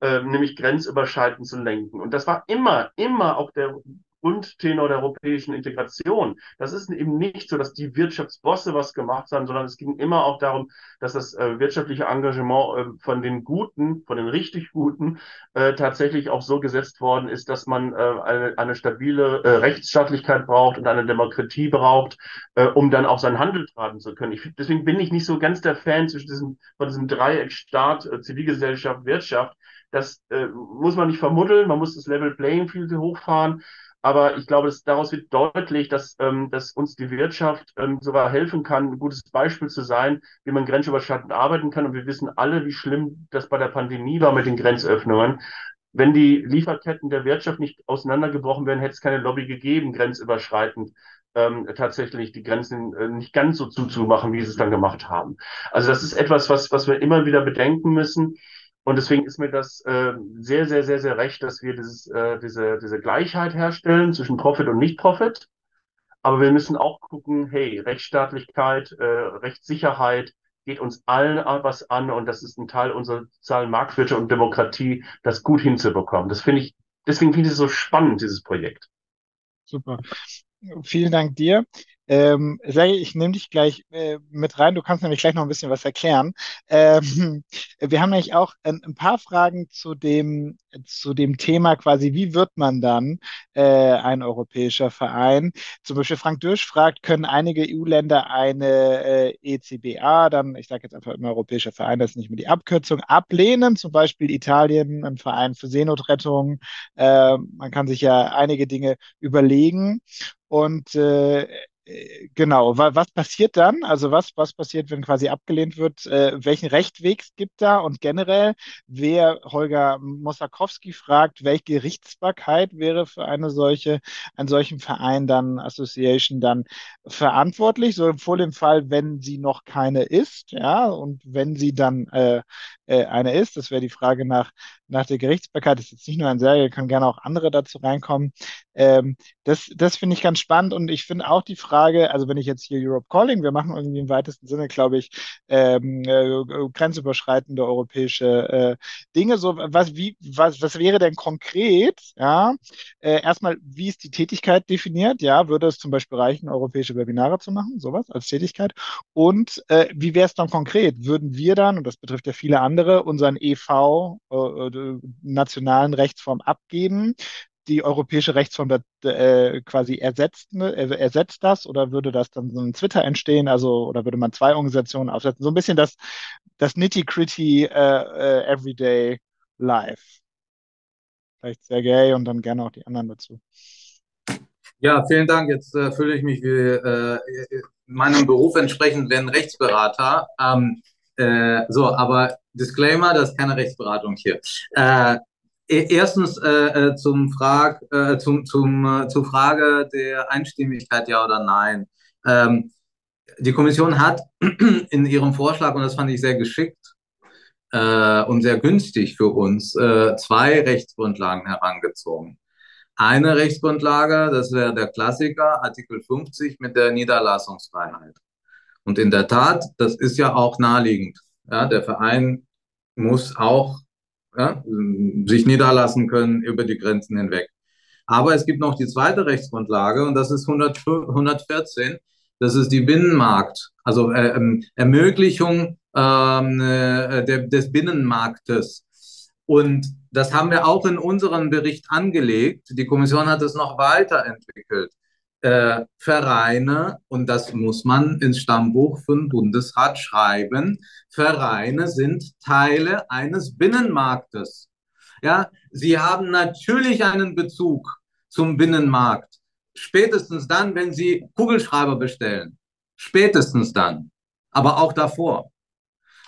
äh, nämlich grenzüberschreitend zu lenken. Und das war immer, immer auch der Grundtenor der europäischen Integration. Das ist eben nicht so, dass die Wirtschaftsbosse was gemacht haben, sondern es ging immer auch darum, dass das äh, wirtschaftliche Engagement äh, von den Guten, von den richtig Guten, äh, tatsächlich auch so gesetzt worden ist, dass man äh, eine, eine stabile äh, Rechtsstaatlichkeit braucht und eine Demokratie braucht, äh, um dann auch seinen Handel treiben zu können. Ich, deswegen bin ich nicht so ganz der Fan zwischen diesem, von diesem Dreieck Staat, Zivilgesellschaft, Wirtschaft. Das muss man nicht vermuddeln, man muss das Level Playing Field hochfahren. Aber ich glaube, dass daraus wird deutlich, dass, ähm, dass uns die Wirtschaft ähm, sogar helfen kann, ein gutes Beispiel zu sein, wie man grenzüberschreitend arbeiten kann. Und wir wissen alle, wie schlimm das bei der Pandemie war mit den Grenzöffnungen. Wenn die Lieferketten der Wirtschaft nicht auseinandergebrochen wären, hätte es keine Lobby gegeben, grenzüberschreitend ähm, tatsächlich die Grenzen äh, nicht ganz so zuzumachen, wie sie es dann gemacht haben. Also das ist etwas, was, was wir immer wieder bedenken müssen. Und deswegen ist mir das äh, sehr, sehr, sehr, sehr recht, dass wir dieses, äh, diese, diese Gleichheit herstellen zwischen Profit und Nicht-Profit. Aber wir müssen auch gucken, hey, Rechtsstaatlichkeit, äh, Rechtssicherheit geht uns allen was an und das ist ein Teil unserer sozialen Marktwirtschaft und Demokratie, das gut hinzubekommen. Das finde ich, deswegen finde ich es so spannend, dieses Projekt. Super. Vielen Dank dir. Ähm, Sergej, ich nehme dich gleich äh, mit rein. Du kannst nämlich gleich noch ein bisschen was erklären. Ähm, wir haben nämlich auch ein, ein, paar Fragen zu dem, zu dem Thema quasi, wie wird man dann äh, ein europäischer Verein? Zum Beispiel Frank Dürsch fragt, können einige EU-Länder eine äh, ECBA, dann, ich sage jetzt einfach immer europäischer Verein, das ist nicht mehr die Abkürzung, ablehnen? Zum Beispiel Italien, ein Verein für Seenotrettung. Äh, man kann sich ja einige Dinge überlegen. Und äh, genau, was passiert dann? Also was, was passiert, wenn quasi abgelehnt wird? Äh, welchen Rechtweg gibt da? Und generell, wer Holger Mossakowski fragt, welche Gerichtsbarkeit wäre für eine solche, einen solchen Verein dann, Association dann verantwortlich? So vor dem Fall, wenn sie noch keine ist, ja, und wenn sie dann äh, äh, eine ist, das wäre die Frage nach, nach der Gerichtsbarkeit. Ist jetzt nicht nur ein Serie, können gerne auch andere dazu reinkommen. Ähm, das das finde ich ganz spannend und ich finde auch die Frage, also wenn ich jetzt hier Europe Calling, wir machen irgendwie im weitesten Sinne, glaube ich, ähm, äh, grenzüberschreitende europäische äh, Dinge. So, was, wie, was, was wäre denn konkret? Ja, äh, erstmal, wie ist die Tätigkeit definiert? Ja, würde es zum Beispiel reichen, europäische Webinare zu machen, sowas als Tätigkeit? Und äh, wie wäre es dann konkret? Würden wir dann, und das betrifft ja viele andere, unseren EV, äh, äh, nationalen Rechtsform abgeben? die europäische Rechtsform äh, quasi ersetzt, ne, ersetzt das oder würde das dann so ein Twitter entstehen, also oder würde man zwei Organisationen aufsetzen? So ein bisschen das, das nitty-gritty äh, äh, Everyday Life. Vielleicht sehr gay und dann gerne auch die anderen dazu. Ja, vielen Dank. Jetzt äh, fühle ich mich wie äh, meinem Beruf entsprechend wie ein Rechtsberater. Ähm, äh, so, aber Disclaimer, das ist keine Rechtsberatung hier. Äh, E-, erstens äh, äh, zum Frag, äh, zum, zum, äh, zur Frage der Einstimmigkeit, ja oder nein. Ähm, die Kommission hat in ihrem Vorschlag, und das fand ich sehr geschickt äh, und sehr günstig für uns, zwei Rechtsgrundlagen herangezogen. Eine Rechtsgrundlage, das wäre der Klassiker, Artikel 50 mit der Niederlassungsfreiheit. Und in der Tat, das ist ja auch naheliegend. Ja, der Verein muss auch ja, sich niederlassen können über die Grenzen hinweg. Aber es gibt noch die zweite Rechtsgrundlage und das ist 100, 114. Das ist die Binnenmarkt, also äh, ähm, Ermöglichung ähm, äh, der, des Binnenmarktes. Und das haben wir auch in unserem Bericht angelegt. Die Kommission hat es noch weiterentwickelt äh, Vereine, und das muss man ins Stammbuch von Bundesrat schreiben, Vereine sind Teile eines Binnenmarktes. Ja, sie haben natürlich einen Bezug zum Binnenmarkt. Spätestens dann, wenn sie Kugelschreiber bestellen. Spätestens dann. Aber auch davor.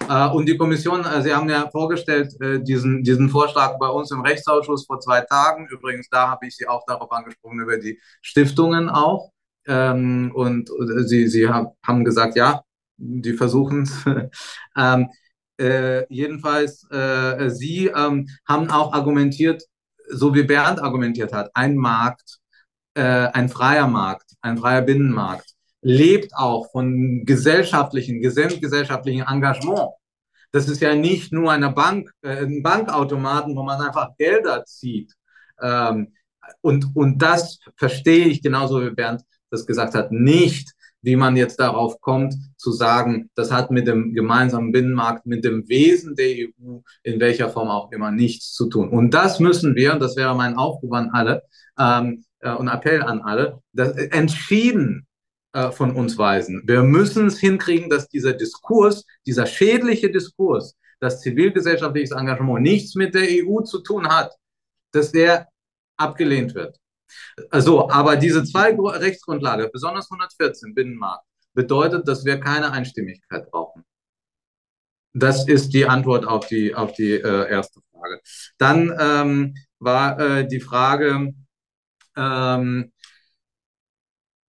Äh, und die Kommission, äh, Sie haben ja vorgestellt, äh, diesen, diesen Vorschlag bei uns im Rechtsausschuss vor zwei Tagen. Übrigens, da habe ich Sie auch darauf angesprochen, über die Stiftungen auch. Ähm, und Sie, Sie haben gesagt, ja, die versuchen es. ähm, äh, jedenfalls, Sie ähm, haben auch argumentiert, so wie Bernd argumentiert hat, ein Markt, ein freier Markt, ein freier Binnenmarkt lebt auch von gesellschaftlichen, gesamtgesellschaftlichen Engagement. Das ist ja nicht nur eine Bank, äh, ein Bankautomaten, wo man einfach Gelder zieht. Ähm, und, und das verstehe ich genauso wie Bernd das gesagt hat, nicht, wie man jetzt darauf kommt, zu sagen, das hat mit dem gemeinsamen Binnenmarkt, mit dem Wesen der EU in welcher Form auch immer nichts zu tun. Und das müssen wir, und das wäre mein Aufruf an alle ähm, äh, und Appell an alle, das, entschieden äh, von uns weisen. Wir müssen es hinkriegen, dass dieser Diskurs, dieser schädliche Diskurs, dass zivilgesellschaftliches Engagement nichts mit der EU zu tun hat, dass der abgelehnt wird. Also, aber diese zwei Rechtsgrundlage, besonders 114 Binnenmarkt, bedeutet, dass wir keine Einstimmigkeit brauchen. Das ist die Antwort auf die, auf die äh, erste Frage. Dann ähm, war äh, die Frage, ähm, äh,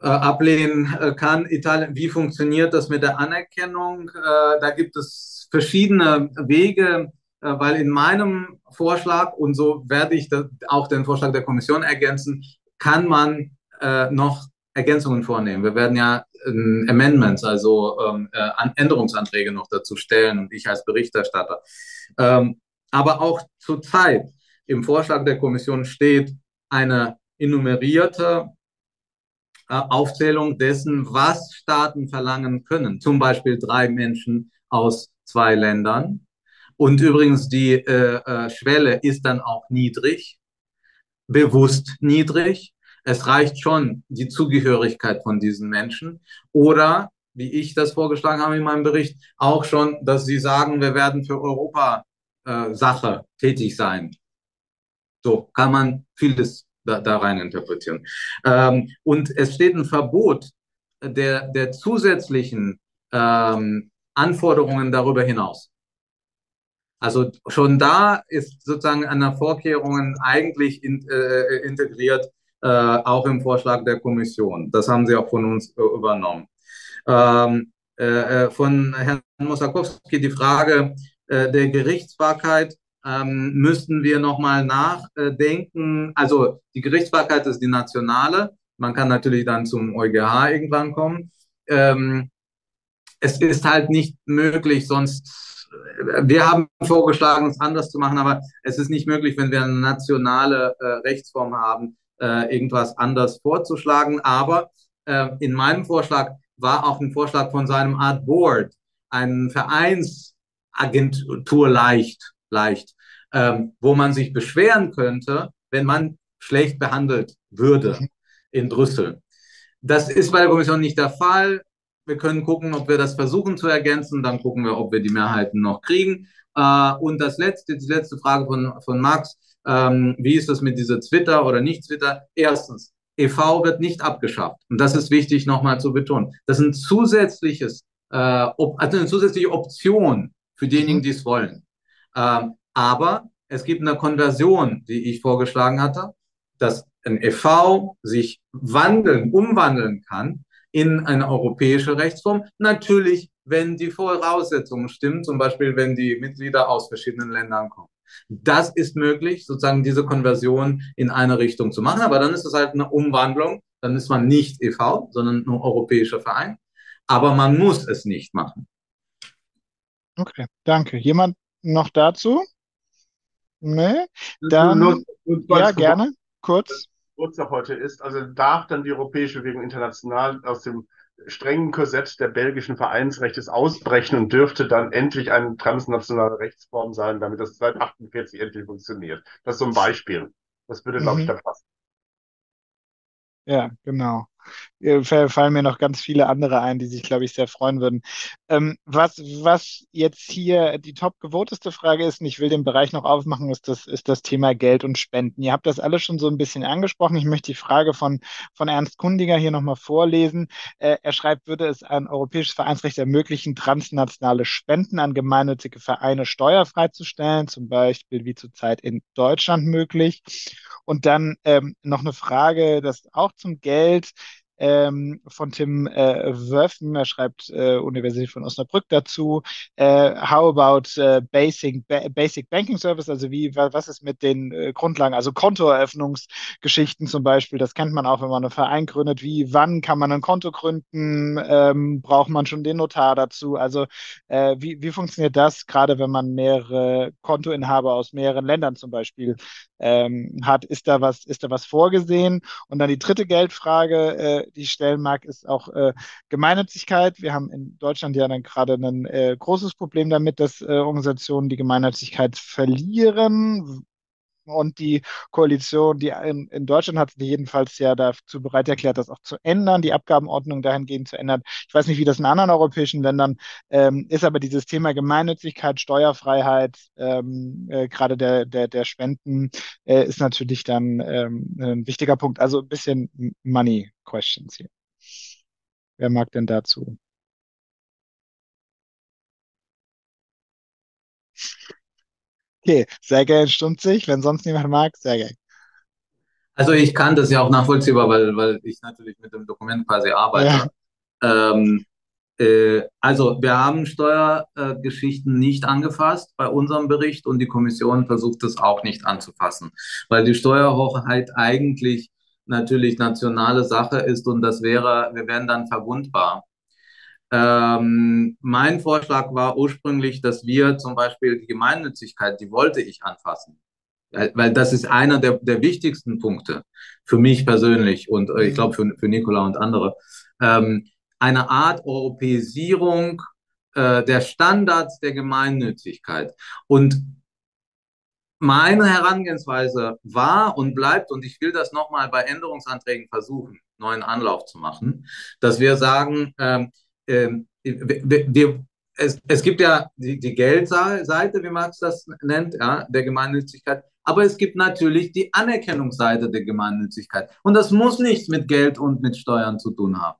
ablehnen äh, kann. Italien, wie funktioniert das mit der Anerkennung? Äh, da gibt es verschiedene Wege, äh, weil in meinem Vorschlag, und so werde ich auch den Vorschlag der Kommission ergänzen, kann man äh, noch Ergänzungen vornehmen. Wir werden ja ähm, Amendments, also ähm, äh, Änderungsanträge noch dazu stellen und ich als Berichterstatter. Ähm, aber auch zurzeit im Vorschlag der Kommission steht eine enumerierte äh, Aufzählung dessen, was Staaten verlangen können. Zum Beispiel drei Menschen aus zwei Ländern. Und übrigens, die äh, äh, Schwelle ist dann auch niedrig, bewusst niedrig. Es reicht schon die Zugehörigkeit von diesen Menschen. Oder, wie ich das vorgeschlagen habe in meinem Bericht, auch schon, dass sie sagen, wir werden für Europa äh, Sache tätig sein. So kann man vieles da, da rein interpretieren. Ähm, und es steht ein Verbot der, der zusätzlichen ähm, Anforderungen darüber hinaus. Also schon da ist sozusagen an der Vorkehrungen eigentlich in, äh, integriert, äh, auch im Vorschlag der Kommission. Das haben sie auch von uns äh, übernommen. Ähm, äh, äh, von Herrn Mosakowski die Frage äh, der Gerichtsbarkeit ähm, müssten wir nochmal nachdenken. Also die Gerichtsbarkeit ist die nationale. Man kann natürlich dann zum EuGH irgendwann kommen. Ähm, es ist halt nicht möglich, sonst, wir haben vorgeschlagen, es anders zu machen, aber es ist nicht möglich, wenn wir eine nationale äh, Rechtsform haben, äh, irgendwas anders vorzuschlagen. Aber äh, in meinem Vorschlag war auch ein Vorschlag von seinem Art Board, ein Vereinsagentur leicht leicht, ähm, wo man sich beschweren könnte, wenn man schlecht behandelt würde in Brüssel. Das ist bei der Kommission nicht der Fall. Wir können gucken, ob wir das versuchen zu ergänzen. Dann gucken wir, ob wir die Mehrheiten noch kriegen. Äh, und das letzte, die letzte Frage von, von Max. Ähm, wie ist das mit dieser Twitter oder nicht Twitter? Erstens, EV wird nicht abgeschafft. Und das ist wichtig nochmal zu betonen. Das ist ein zusätzliches, äh, also eine zusätzliche Option für diejenigen, mhm. die es wollen. Ähm, aber es gibt eine Konversion, die ich vorgeschlagen hatte, dass ein EV sich wandeln, umwandeln kann in eine europäische Rechtsform. Natürlich, wenn die Voraussetzungen stimmen, zum Beispiel wenn die Mitglieder aus verschiedenen Ländern kommen. Das ist möglich, sozusagen diese Konversion in eine Richtung zu machen, aber dann ist es halt eine Umwandlung. Dann ist man nicht EV, sondern ein europäischer Verein. Aber man muss es nicht machen. Okay, danke. Jemand noch dazu? Nee? Dann, nur, nur, ja, gerne, kurz. Geburtstag heute ist, also darf dann die Europäische Bewegung international aus dem strengen Korsett der belgischen Vereinsrechtes ausbrechen und dürfte dann endlich eine transnationale Rechtsform sein, damit das seit 48 endlich funktioniert. Das ist so ein Beispiel. Das würde, glaube ich, mhm. da passen. Ja, genau. Äh, fallen mir noch ganz viele andere ein, die sich, glaube ich, sehr freuen würden. Ähm, was, was jetzt hier die top gewoteste Frage ist, und ich will den Bereich noch aufmachen, ist das, ist das Thema Geld und Spenden. Ihr habt das alles schon so ein bisschen angesprochen. Ich möchte die Frage von, von Ernst Kundiger hier nochmal vorlesen. Äh, er schreibt, würde es ein europäisches Vereinsrecht ermöglichen, transnationale Spenden an gemeinnützige Vereine steuerfrei zu stellen, zum Beispiel wie zurzeit in Deutschland möglich? Und dann ähm, noch eine Frage, das auch zum Geld ähm, von Tim äh, Wöffen. Er schreibt äh, Universität von Osnabrück dazu. Äh, how about äh, basic, ba basic Banking Service? Also wie, was ist mit den äh, Grundlagen? Also Kontoeröffnungsgeschichten zum Beispiel. Das kennt man auch, wenn man einen Verein gründet. Wie, wann kann man ein Konto gründen? Ähm, braucht man schon den Notar dazu? Also äh, wie, wie funktioniert das, gerade wenn man mehrere Kontoinhaber aus mehreren Ländern zum Beispiel ähm, hat? Ist da was, ist da was vorgesehen? Und dann die dritte Geldfrage, äh, die ich stellen mag, ist auch äh, Gemeinnützigkeit. Wir haben in Deutschland ja dann gerade ein äh, großes Problem damit, dass äh, Organisationen die Gemeinnützigkeit verlieren. Und die Koalition, die in, in, Deutschland hat sich jedenfalls ja dazu bereit erklärt, das auch zu ändern, die Abgabenordnung dahingehend zu ändern. Ich weiß nicht, wie das in anderen europäischen Ländern ähm, ist, aber dieses Thema Gemeinnützigkeit, Steuerfreiheit, ähm, äh, gerade der, der, der Spenden, äh, ist natürlich dann ähm, ein wichtiger Punkt. Also ein bisschen Money Questions hier. Wer mag denn dazu? Okay, sehr gerne Stunzig. Wenn sonst niemand mag, sehr gerne. Also ich kann das ja auch nachvollziehbar, weil, weil ich natürlich mit dem Dokument quasi arbeite. Ja. Ähm, äh, also wir haben Steuergeschichten äh, nicht angefasst bei unserem Bericht und die Kommission versucht es auch nicht anzufassen, weil die Steuerhoheit eigentlich natürlich nationale Sache ist und das wäre, wir wären dann verwundbar. Ähm, mein Vorschlag war ursprünglich, dass wir zum Beispiel die Gemeinnützigkeit, die wollte ich anfassen. weil das ist einer der, der wichtigsten Punkte für mich persönlich und äh, ich mhm. glaube für, für Nicola und andere. Ähm, eine Art Europäisierung äh, der Standards der Gemeinnützigkeit. Und meine Herangehensweise war und bleibt, und ich will das nochmal bei Änderungsanträgen versuchen, neuen Anlauf zu machen, dass wir sagen, ähm, äh, wir, es, es gibt ja die, die Geldseite, wie Marx das nennt, ja, der Gemeinnützigkeit, aber es gibt natürlich die Anerkennungsseite der Gemeinnützigkeit. Und das muss nichts mit Geld und mit Steuern zu tun haben.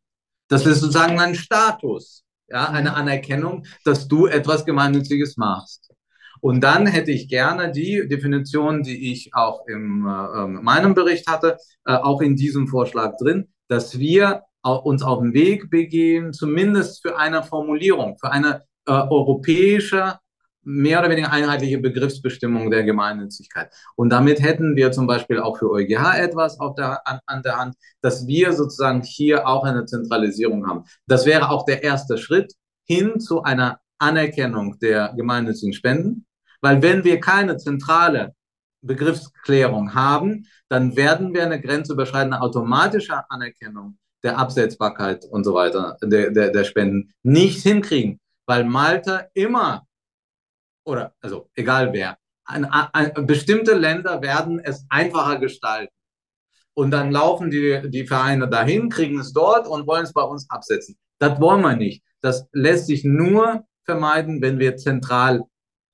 Das ist sozusagen ein Status, ja, eine Anerkennung, dass du etwas Gemeinnütziges machst. Und dann hätte ich gerne die Definition, die ich auch in äh, ähm, meinem Bericht hatte, äh, auch in diesem Vorschlag drin, dass wir uns auf den Weg begeben, zumindest für eine Formulierung, für eine äh, europäische, mehr oder weniger einheitliche Begriffsbestimmung der Gemeinnützigkeit. Und damit hätten wir zum Beispiel auch für EuGH etwas der, an, an der Hand, dass wir sozusagen hier auch eine Zentralisierung haben. Das wäre auch der erste Schritt hin zu einer Anerkennung der gemeinnützigen Spenden, weil wenn wir keine zentrale Begriffsklärung haben, dann werden wir eine grenzüberschreitende automatische Anerkennung der Absetzbarkeit und so weiter, der, der, der Spenden nicht hinkriegen, weil Malta immer, oder also egal wer, ein, ein, bestimmte Länder werden es einfacher gestalten. Und dann laufen die, die Vereine dahin, kriegen es dort und wollen es bei uns absetzen. Das wollen wir nicht. Das lässt sich nur vermeiden, wenn wir zentral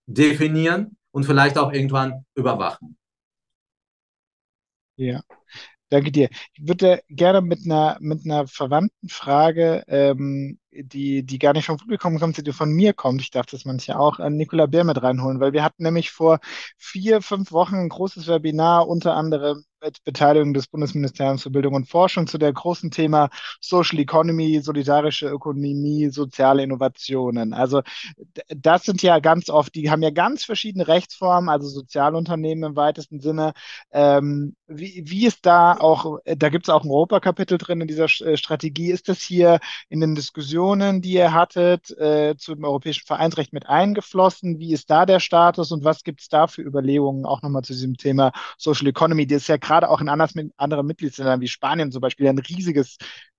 definieren und vielleicht auch irgendwann überwachen. Ja, danke dir. Ich würde gerne mit einer, mit einer verwandten Frage, ähm, die, die gar nicht vom Publikum kommt, die von mir kommt, ich darf das manche auch, an Nicola Bär mit reinholen, weil wir hatten nämlich vor vier, fünf Wochen ein großes Webinar, unter anderem mit Beteiligung des Bundesministeriums für Bildung und Forschung zu der großen Thema Social Economy, solidarische Ökonomie, soziale Innovationen. Also das sind ja ganz oft, die haben ja ganz verschiedene Rechtsformen, also Sozialunternehmen im weitesten Sinne. Ähm, wie, wie ist da auch, da gibt es auch ein Europakapitel drin in dieser äh, Strategie. Ist das hier in den Diskussionen, die ihr hattet, äh, zum europäischen Vereinsrecht mit eingeflossen? Wie ist da der Status und was gibt es da für Überlegungen auch nochmal zu diesem Thema Social Economy? Das ist ja gerade auch in anders, anderen Mitgliedsländern wie Spanien zum Beispiel ein riesiges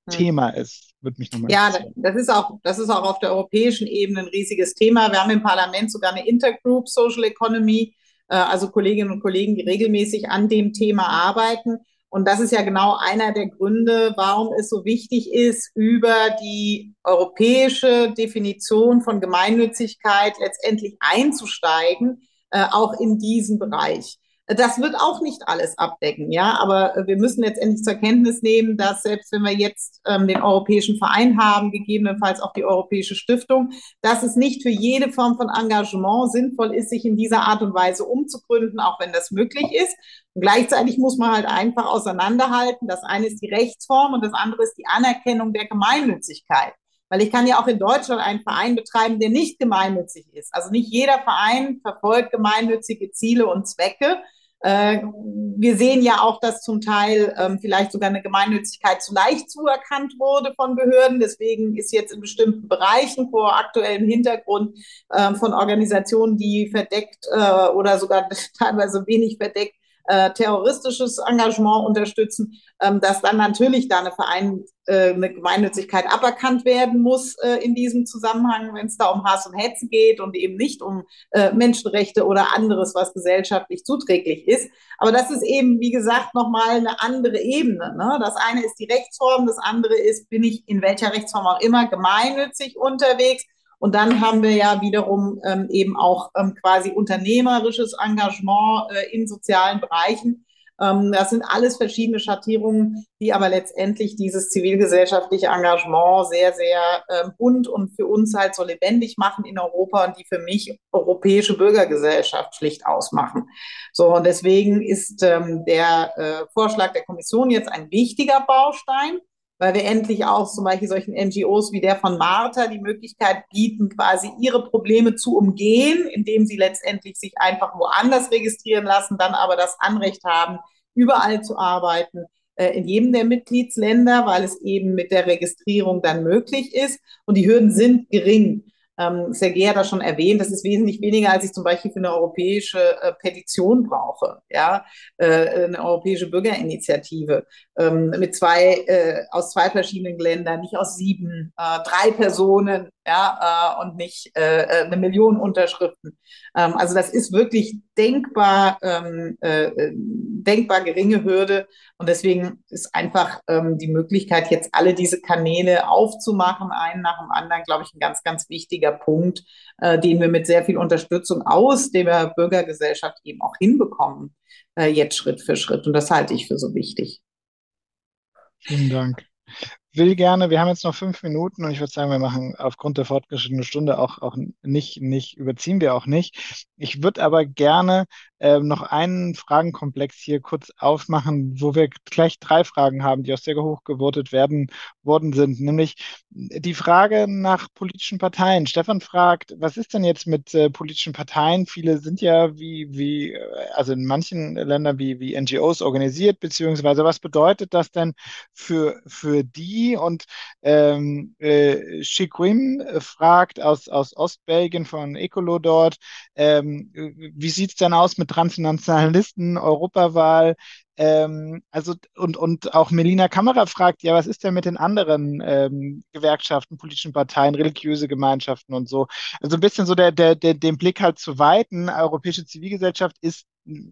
hm. Thema ist. Würde mich nochmal ja, das ist, auch, das ist auch auf der europäischen Ebene ein riesiges Thema. Wir haben im Parlament sogar eine Intergroup Social Economy, äh, also Kolleginnen und Kollegen, die regelmäßig an dem Thema arbeiten. Und das ist ja genau einer der Gründe, warum es so wichtig ist, über die europäische Definition von Gemeinnützigkeit letztendlich einzusteigen, äh, auch in diesen Bereich. Das wird auch nicht alles abdecken, ja, aber äh, wir müssen letztendlich zur Kenntnis nehmen, dass selbst wenn wir jetzt ähm, den Europäischen Verein haben, gegebenenfalls auch die Europäische Stiftung, dass es nicht für jede Form von Engagement sinnvoll ist, sich in dieser Art und Weise umzugründen, auch wenn das möglich ist. Und gleichzeitig muss man halt einfach auseinanderhalten. Das eine ist die Rechtsform und das andere ist die Anerkennung der Gemeinnützigkeit. Weil ich kann ja auch in Deutschland einen Verein betreiben, der nicht gemeinnützig ist. Also nicht jeder Verein verfolgt gemeinnützige Ziele und Zwecke. Äh, wir sehen ja auch, dass zum Teil ähm, vielleicht sogar eine Gemeinnützigkeit zu leicht zuerkannt wurde von Behörden. Deswegen ist jetzt in bestimmten Bereichen vor aktuellem Hintergrund ähm, von Organisationen, die verdeckt äh, oder sogar teilweise wenig verdeckt äh, terroristisches Engagement unterstützen, ähm, dass dann natürlich da eine Verein, äh, eine Gemeinnützigkeit aberkannt werden muss äh, in diesem Zusammenhang, wenn es da um Hass und Hetze geht und eben nicht um äh, Menschenrechte oder anderes, was gesellschaftlich zuträglich ist. Aber das ist eben, wie gesagt, nochmal eine andere Ebene. Ne? Das eine ist die Rechtsform, das andere ist, bin ich in welcher Rechtsform auch immer gemeinnützig unterwegs und dann haben wir ja wiederum ähm, eben auch ähm, quasi unternehmerisches Engagement äh, in sozialen Bereichen. Ähm, das sind alles verschiedene Schattierungen, die aber letztendlich dieses zivilgesellschaftliche Engagement sehr, sehr ähm, bunt und für uns halt so lebendig machen in Europa und die für mich europäische Bürgergesellschaft schlicht ausmachen. So, und deswegen ist ähm, der äh, Vorschlag der Kommission jetzt ein wichtiger Baustein weil wir endlich auch zum Beispiel solchen NGOs wie der von Martha die Möglichkeit bieten, quasi ihre Probleme zu umgehen, indem sie letztendlich sich einfach woanders registrieren lassen, dann aber das Anrecht haben, überall zu arbeiten, äh, in jedem der Mitgliedsländer, weil es eben mit der Registrierung dann möglich ist. Und die Hürden sind gering. Ähm, Sergei hat das schon erwähnt, das ist wesentlich weniger, als ich zum Beispiel für eine europäische äh, Petition brauche, ja, äh, eine europäische Bürgerinitiative ähm, mit zwei, äh, aus zwei verschiedenen Ländern, nicht aus sieben, äh, drei Personen, ja, äh, und nicht äh, äh, eine Million Unterschriften. Ähm, also das ist wirklich denkbar, ähm, äh, äh, denkbar geringe Hürde und deswegen ist einfach ähm, die Möglichkeit, jetzt alle diese Kanäle aufzumachen, einen nach dem anderen, glaube ich, ein ganz, ganz wichtiger Punkt, äh, den wir mit sehr viel Unterstützung aus der Bürgergesellschaft eben auch hinbekommen, äh, jetzt Schritt für Schritt. Und das halte ich für so wichtig. Vielen Dank will gerne, wir haben jetzt noch fünf Minuten und ich würde sagen, wir machen aufgrund der fortgeschrittenen Stunde auch, auch nicht, nicht, überziehen wir auch nicht. Ich würde aber gerne äh, noch einen Fragenkomplex hier kurz aufmachen, wo wir gleich drei Fragen haben, die auch sehr hoch gewotet werden worden sind, nämlich die Frage nach politischen Parteien. Stefan fragt, was ist denn jetzt mit äh, politischen Parteien? Viele sind ja wie, wie, äh, also in manchen Ländern wie, wie NGOs organisiert, beziehungsweise was bedeutet das denn für, für die? Und ähm, äh, Chiquim fragt aus, aus Ostbelgien von Ecolo dort, ähm, wie sieht es denn aus mit transnationalen Listen, Europawahl? Ähm, also und, und auch Melina Kammerer fragt, ja, was ist denn mit den anderen ähm, Gewerkschaften, politischen Parteien, religiöse Gemeinschaften und so? Also ein bisschen so der, der, der, den Blick halt zu weiten. Europäische Zivilgesellschaft ist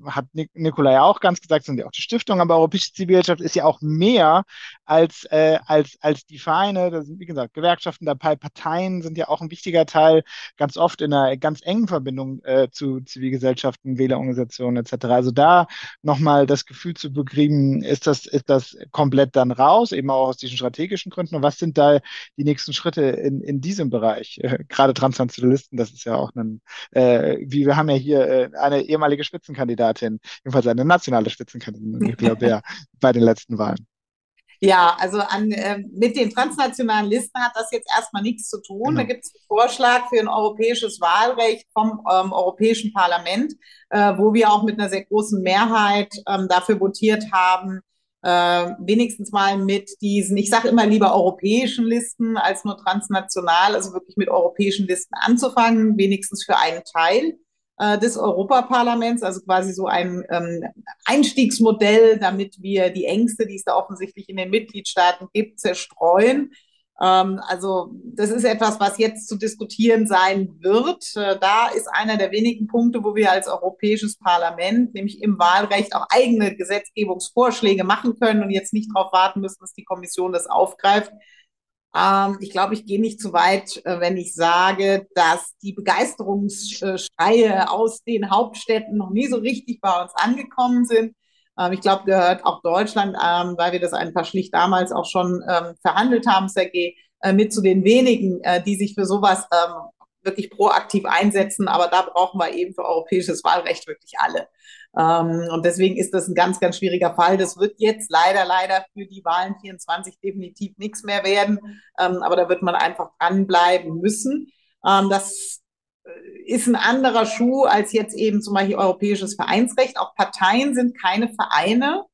hat Nikola ja auch ganz gesagt, sind ja auch die Stiftung, aber europäische Zivilgesellschaft ist ja auch mehr als, äh, als, als die Vereine. Da sind, wie gesagt, Gewerkschaften dabei, Parteien sind ja auch ein wichtiger Teil, ganz oft in einer ganz engen Verbindung äh, zu Zivilgesellschaften, Wählerorganisationen etc. Also da nochmal das Gefühl zu bekriegen, ist das, ist das komplett dann raus, eben auch aus diesen strategischen Gründen. Und was sind da die nächsten Schritte in, in diesem Bereich? Äh, gerade Transnationalisten, das ist ja auch ein, äh, wie wir haben ja hier äh, eine ehemalige Spitzenkandidatin, Spitzenkandidatin, jedenfalls eine nationale Spitzenkandidatin, Nicola Bär, bei den letzten Wahlen. Ja, also an, äh, mit den transnationalen Listen hat das jetzt erstmal nichts zu tun. Genau. Da gibt es einen Vorschlag für ein europäisches Wahlrecht vom ähm, Europäischen Parlament, äh, wo wir auch mit einer sehr großen Mehrheit ähm, dafür votiert haben, äh, wenigstens mal mit diesen, ich sage immer lieber europäischen Listen als nur transnational, also wirklich mit europäischen Listen anzufangen, wenigstens für einen Teil äh, des Europaparlaments, also quasi so ein ähm, Einstiegsmodell, damit wir die Ängste, die es da offensichtlich in den Mitgliedstaaten gibt, zerstreuen. Ähm, also das ist etwas, was jetzt zu diskutieren sein wird. Äh, da ist einer der wenigen Punkte, wo wir als Europäisches Parlament, nämlich im Wahlrecht, auch eigene Gesetzgebungsvorschläge machen können und jetzt nicht darauf warten müssen, dass die Kommission das aufgreift. Ähm, ich glaube, ich gehe nicht zu weit, äh, wenn ich sage, dass die Begeisterungsschreie aus den Hauptstädten noch nie so richtig bei uns angekommen sind. Ähm, ich glaube, gehört auch Deutschland, ähm, weil wir das einfach schlicht damals auch schon verhandelt haben, Sergej, äh, mit zu den wenigen, äh, die sich für sowas wirklich proaktiv einsetzen. Aber da brauchen wir eben für europäisches Wahlrecht wirklich alle. Ähm, und deswegen ist das ein ganz, ganz schwieriger Fall. Das wird jetzt leider, leider für die Wahlen 24 definitiv nichts mehr werden. Ähm, aber da wird man einfach dranbleiben müssen. Ähm, das äh, ist ein anderer Schuh als jetzt eben zum Beispiel europäisches Vereinsrecht. Auch Parteien sind keine Vereine.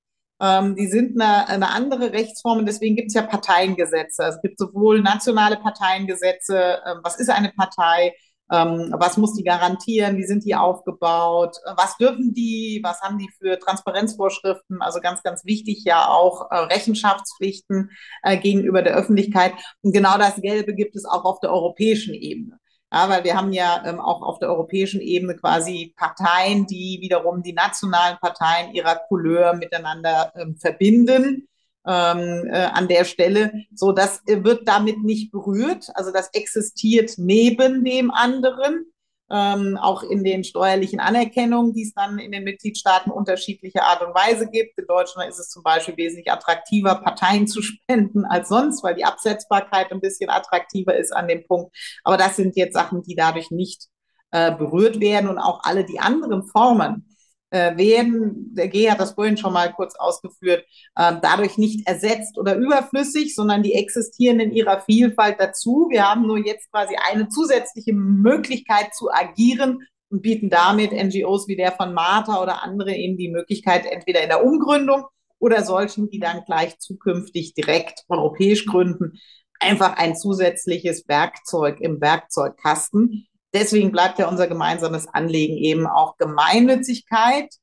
Ähm, die sind eine, eine andere Rechtsform und deswegen gibt es ja Parteiengesetze. Es gibt sowohl nationale Parteiengesetze, ähm, was ist eine Partei, was muss die garantieren, wie sind die aufgebaut, was dürfen die, was haben die für Transparenzvorschriften, also ganz, ganz wichtig ja auch äh, Rechenschaftspflichten äh, gegenüber der Öffentlichkeit. Und genau das Gelbe gibt es auch auf der europäischen Ebene. Ja, weil wir haben ja ähm, auch auf der europäischen Ebene quasi Parteien, die wiederum die nationalen Parteien ihrer Couleur miteinander ähm, verbinden. Ähm, äh, an der Stelle. So, das wird damit nicht berührt. Also das existiert neben dem anderen ähm, auch in den steuerlichen Anerkennungen, die es dann in den Mitgliedstaaten unterschiedliche Art und Weise gibt. In Deutschland ist es zum Beispiel wesentlich attraktiver, Parteien zu spenden als sonst, weil die Absetzbarkeit ein bisschen attraktiver ist an dem Punkt. Aber das sind jetzt Sachen, die dadurch nicht äh, berührt werden und auch alle die anderen Formen äh, werden, der G hat das vorhin schon mal kurz ausgeführt, äh, dadurch nicht ersetzt oder überflüssig, sondern die existieren in ihrer Vielfalt dazu. Wir haben nur jetzt quasi eine zusätzliche Möglichkeit zu agieren und bieten damit NGOs wie der von Martha oder andere eben die Möglichkeit, entweder in der Umgründung oder solchen, die dann gleich zukünftig direkt europäisch gründen, einfach ein zusätzliches Werkzeug im Werkzeugkasten. Deswegen bleibt ja unser gemeinsames Anliegen eben auch Gemeinnützigkeit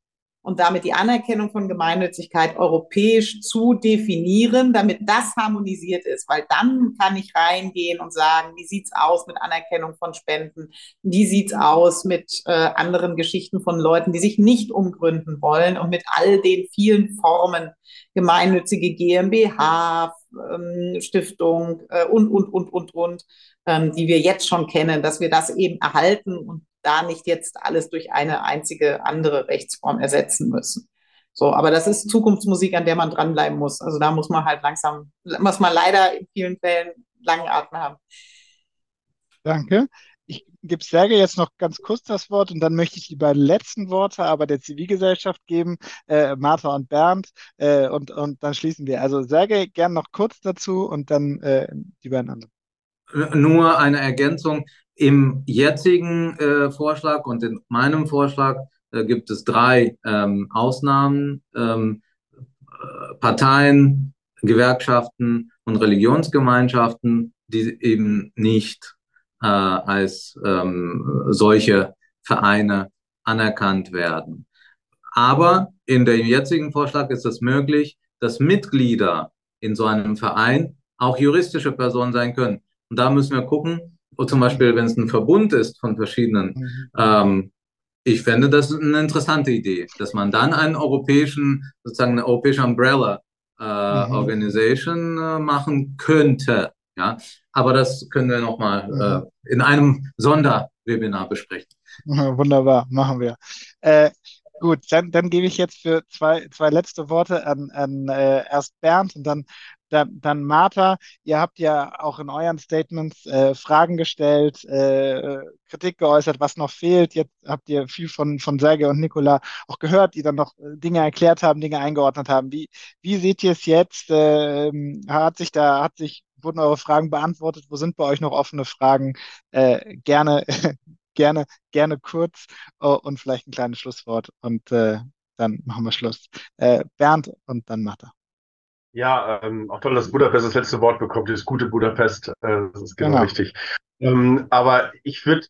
und damit die Anerkennung von Gemeinnützigkeit europäisch zu definieren, damit das harmonisiert ist, weil dann kann ich reingehen und sagen, wie sieht's aus mit Anerkennung von Spenden, wie sieht's aus mit äh, anderen Geschichten von Leuten, die sich nicht umgründen wollen und mit all den vielen Formen? Gemeinnützige GmbH, ähm, Stiftung äh, und und und und und, ähm, die wir jetzt schon kennen, dass wir das eben erhalten und da nicht jetzt alles durch eine einzige andere Rechtsform ersetzen müssen. So, aber das ist Zukunftsmusik, an der man dranbleiben muss. Also da muss man halt langsam, muss man leider in vielen Fällen langen Atem haben. Danke. Ich gebe Serge jetzt noch ganz kurz das Wort und dann möchte ich die beiden letzten Worte aber der Zivilgesellschaft geben, äh, Martha und Bernd, äh, und, und dann schließen wir. Also Serge, gern noch kurz dazu und dann äh, die beiden anderen. Nur eine Ergänzung. Im jetzigen äh, Vorschlag und in meinem Vorschlag äh, gibt es drei ähm, Ausnahmen. Ähm, äh, Parteien, Gewerkschaften und Religionsgemeinschaften, die eben nicht äh, als ähm, solche Vereine anerkannt werden. Aber in dem jetzigen Vorschlag ist es möglich, dass Mitglieder in so einem Verein auch juristische Personen sein können. Und da müssen wir gucken, zum Beispiel, wenn es ein Verbund ist von verschiedenen, mhm. ähm, ich fände das eine interessante Idee, dass man dann einen europäischen, sozusagen eine europäische Umbrella äh, mhm. Organisation äh, machen könnte. Ja, aber das können wir nochmal mhm. äh, in einem Sonderwebinar besprechen. Wunderbar, machen wir. Äh, gut, dann, dann gebe ich jetzt für zwei, zwei letzte Worte an, an äh, erst Bernd und dann dann, dann Martha, ihr habt ja auch in euren Statements äh, Fragen gestellt, äh, Kritik geäußert, was noch fehlt. Jetzt habt ihr viel von, von Serge und Nicola auch gehört, die dann noch äh, Dinge erklärt haben, Dinge eingeordnet haben. Wie, wie seht ihr es jetzt? Äh, hat sich da, hat sich, wurden eure Fragen beantwortet? Wo sind bei euch noch offene Fragen? Äh, gerne, gerne, gerne kurz oh, und vielleicht ein kleines Schlusswort und äh, dann machen wir Schluss. Äh, Bernd und dann Martha. Ja, ähm, auch toll, dass Budapest das letzte Wort bekommt, dieses gute Budapest. Äh, das ist genau, genau. richtig. Ähm, aber ich würde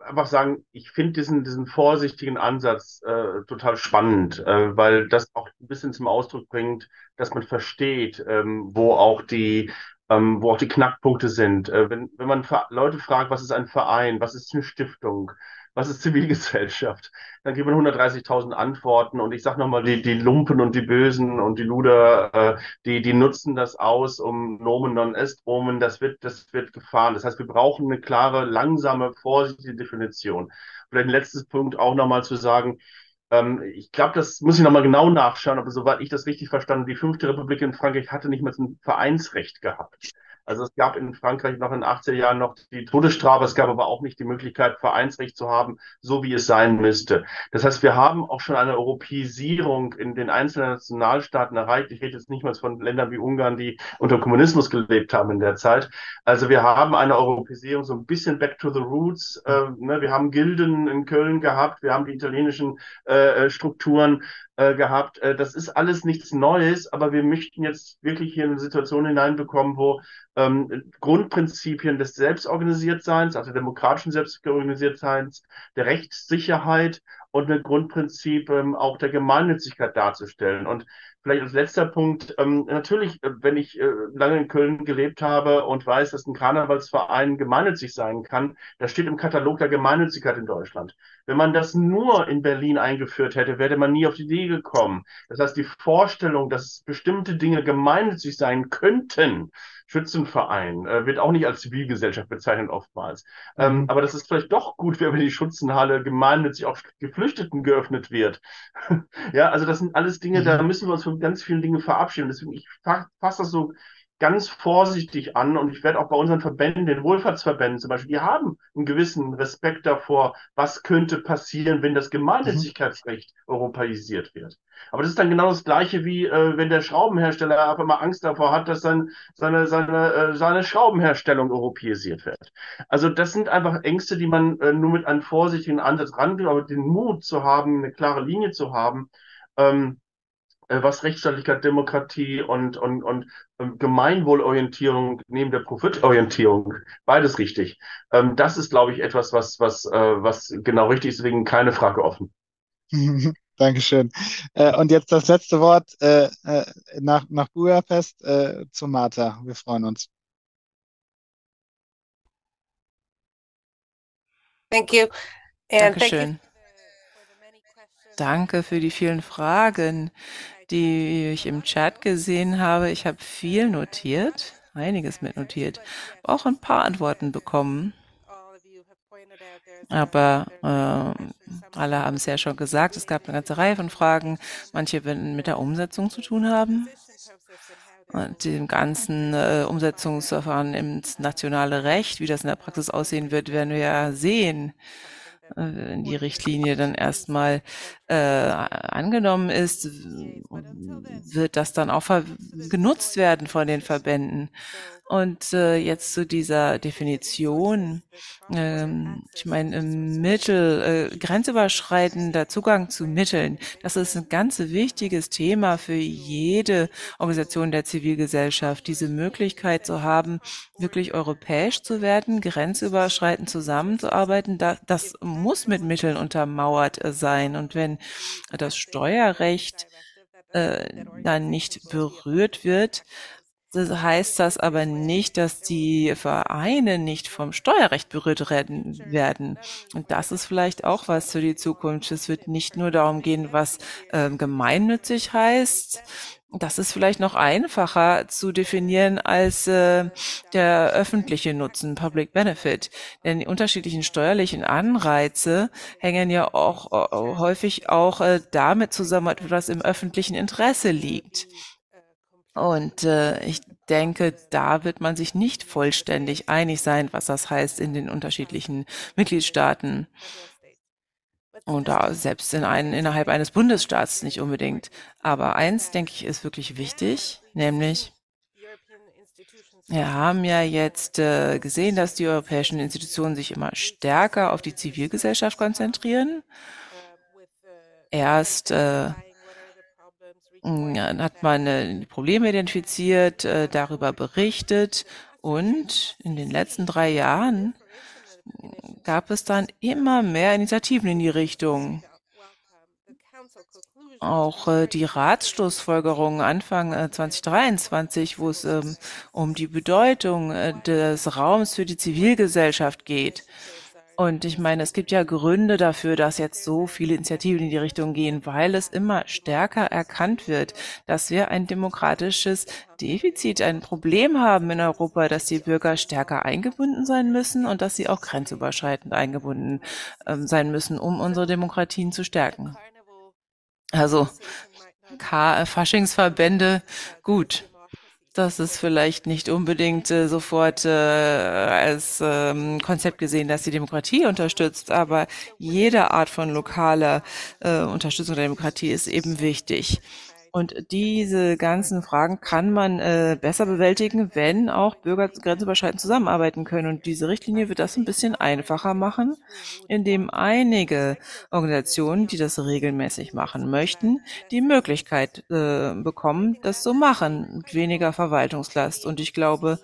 einfach sagen, ich finde diesen, diesen vorsichtigen Ansatz äh, total spannend, äh, weil das auch ein bisschen zum Ausdruck bringt, dass man versteht, ähm, wo auch die ähm, wo auch die Knackpunkte sind. Äh, wenn, wenn man Leute fragt, was ist ein Verein, was ist eine Stiftung, was ist Zivilgesellschaft? Dann gibt man 130.000 Antworten und ich sage nochmal, die, die Lumpen und die Bösen und die Luder, äh, die, die nutzen das aus, um Nomen non est Omen, das wird, das wird gefahren. Das heißt, wir brauchen eine klare, langsame, vorsichtige Definition. Vielleicht ein letztes Punkt auch nochmal zu sagen, ähm, ich glaube, das muss ich nochmal genau nachschauen, aber soweit ich das richtig verstanden, die fünfte Republik in Frankreich hatte nicht mal ein Vereinsrecht gehabt. Also es gab in Frankreich noch in den 80er Jahren noch die Todesstrafe, es gab aber auch nicht die Möglichkeit, Vereinsrecht zu haben, so wie es sein müsste. Das heißt, wir haben auch schon eine Europäisierung in den einzelnen Nationalstaaten erreicht. Ich rede jetzt nicht mal von Ländern wie Ungarn, die unter Kommunismus gelebt haben in der Zeit. Also wir haben eine Europäisierung so ein bisschen back to the roots. Äh, ne? Wir haben Gilden in Köln gehabt, wir haben die italienischen äh, Strukturen äh, gehabt. Äh, das ist alles nichts Neues, aber wir möchten jetzt wirklich hier eine Situation hineinbekommen, wo ähm, Grundprinzipien des Selbstorganisiertseins, also demokratischen Selbstorganisiertseins, der Rechtssicherheit und ein Grundprinzip ähm, auch der Gemeinnützigkeit darzustellen. Und vielleicht als letzter Punkt, ähm, natürlich, äh, wenn ich äh, lange in Köln gelebt habe und weiß, dass ein Karnevalsverein gemeinnützig sein kann, das steht im Katalog der Gemeinnützigkeit in Deutschland. Wenn man das nur in Berlin eingeführt hätte, wäre man nie auf die Idee gekommen. Das heißt, die Vorstellung, dass bestimmte Dinge gemeinnützig sein könnten, Schützenverein, äh, wird auch nicht als Zivilgesellschaft bezeichnet oftmals. Ähm, mhm. aber das ist vielleicht doch gut, wenn die Schützenhalle gemeinnützig auch Geflüchteten geöffnet wird. ja, also das sind alles Dinge, mhm. da müssen wir uns von ganz vielen Dingen verabschieden. Deswegen, ich fasse das so ganz vorsichtig an und ich werde auch bei unseren Verbänden, den Wohlfahrtsverbänden zum Beispiel, die haben einen gewissen Respekt davor, was könnte passieren, wenn das Gemeinnützigkeitsrecht mhm. europäisiert wird. Aber das ist dann genau das Gleiche wie, äh, wenn der Schraubenhersteller einfach mal Angst davor hat, dass dann seine, seine, äh, seine Schraubenherstellung europäisiert wird. Also das sind einfach Ängste, die man äh, nur mit einem vorsichtigen Ansatz rangeht, aber den Mut zu haben, eine klare Linie zu haben, ähm, äh, was Rechtsstaatlichkeit, Demokratie und, und, und ähm, Gemeinwohlorientierung neben der Profitorientierung, beides richtig. Ähm, das ist, glaube ich, etwas, was, was, äh, was genau richtig ist, deswegen keine Frage offen. Dankeschön. Äh, und jetzt das letzte Wort äh, äh, nach, nach Budapest äh, zu Martha. Wir freuen uns. Thank you. And thank you Dankeschön. Danke für die vielen Fragen, die ich im Chat gesehen habe. Ich habe viel notiert, einiges mitnotiert, auch ein paar Antworten bekommen. Aber äh, alle haben es ja schon gesagt, es gab eine ganze Reihe von Fragen, manche werden mit der Umsetzung zu tun haben. Und dem ganzen äh, Umsetzungsverfahren ins nationale Recht, wie das in der Praxis aussehen wird, werden wir ja sehen wenn die Richtlinie dann erstmal äh, angenommen ist, wird das dann auch genutzt werden von den Verbänden. Und äh, jetzt zu dieser Definition. Ähm, ich meine, Mittel, äh, grenzüberschreitender Zugang zu Mitteln, das ist ein ganz wichtiges Thema für jede Organisation der Zivilgesellschaft, diese Möglichkeit zu haben, wirklich europäisch zu werden, grenzüberschreitend zusammenzuarbeiten. Da, das muss mit Mitteln untermauert sein. Und wenn das Steuerrecht äh, dann nicht berührt wird, das heißt das aber nicht, dass die Vereine nicht vom Steuerrecht berührt werden. Und das ist vielleicht auch was für die Zukunft. Es wird nicht nur darum gehen, was ähm, gemeinnützig heißt. Das ist vielleicht noch einfacher zu definieren als äh, der öffentliche Nutzen, Public Benefit. Denn die unterschiedlichen steuerlichen Anreize hängen ja auch äh, häufig auch äh, damit zusammen, was im öffentlichen Interesse liegt. Und äh, ich denke, da wird man sich nicht vollständig einig sein, was das heißt in den unterschiedlichen Mitgliedstaaten. Und da selbst in einen, innerhalb eines Bundesstaats nicht unbedingt. Aber eins, denke ich, ist wirklich wichtig, nämlich wir haben ja jetzt äh, gesehen, dass die europäischen Institutionen sich immer stärker auf die Zivilgesellschaft konzentrieren. Erst äh, hat man äh, Probleme identifiziert, äh, darüber berichtet und in den letzten drei Jahren gab es dann immer mehr Initiativen in die Richtung. Auch äh, die Ratsschlussfolgerungen Anfang äh, 2023, wo es ähm, um die Bedeutung des Raums für die Zivilgesellschaft geht. Und ich meine, es gibt ja Gründe dafür, dass jetzt so viele Initiativen in die Richtung gehen, weil es immer stärker erkannt wird, dass wir ein demokratisches Defizit, ein Problem haben in Europa, dass die Bürger stärker eingebunden sein müssen und dass sie auch grenzüberschreitend eingebunden ähm, sein müssen, um unsere Demokratien zu stärken. Also K Faschingsverbände, gut das ist vielleicht nicht unbedingt äh, sofort äh, als ähm, Konzept gesehen, dass die Demokratie unterstützt, aber jede Art von lokaler äh, Unterstützung der Demokratie ist eben wichtig. Und diese ganzen Fragen kann man äh, besser bewältigen, wenn auch Bürger grenzüberschreitend zusammenarbeiten können. Und diese Richtlinie wird das ein bisschen einfacher machen, indem einige Organisationen, die das regelmäßig machen möchten, die Möglichkeit äh, bekommen, das zu machen mit weniger Verwaltungslast. Und ich glaube,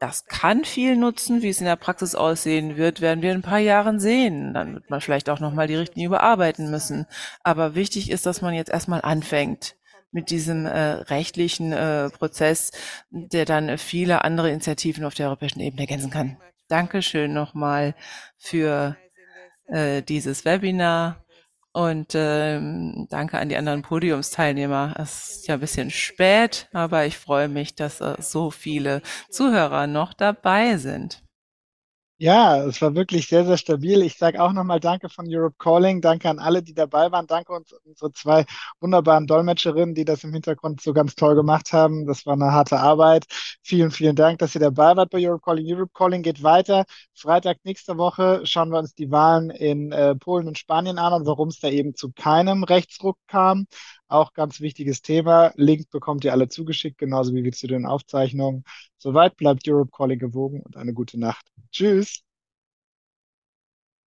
das kann viel nutzen. Wie es in der Praxis aussehen wird, werden wir in ein paar Jahren sehen. Dann wird man vielleicht auch nochmal die Richtlinie überarbeiten müssen. Aber wichtig ist, dass man jetzt erstmal anfängt mit diesem äh, rechtlichen äh, Prozess, der dann viele andere Initiativen auf der europäischen Ebene ergänzen kann. Dankeschön nochmal für äh, dieses Webinar und ähm, danke an die anderen Podiumsteilnehmer. Es ist ja ein bisschen spät, aber ich freue mich, dass äh, so viele Zuhörer noch dabei sind. Ja, es war wirklich sehr, sehr stabil. Ich sage auch nochmal Danke von Europe Calling. Danke an alle, die dabei waren. Danke uns unsere zwei wunderbaren Dolmetscherinnen, die das im Hintergrund so ganz toll gemacht haben. Das war eine harte Arbeit. Vielen, vielen Dank, dass ihr dabei wart bei Europe Calling. Europe Calling geht weiter. Freitag nächste Woche schauen wir uns die Wahlen in äh, Polen und Spanien an und warum es da eben zu keinem Rechtsruck kam. Auch ganz wichtiges Thema. Link bekommt ihr alle zugeschickt, genauso wie wir zu den Aufzeichnungen. Soweit bleibt Europe Calling gewogen und eine gute Nacht. Tschüss.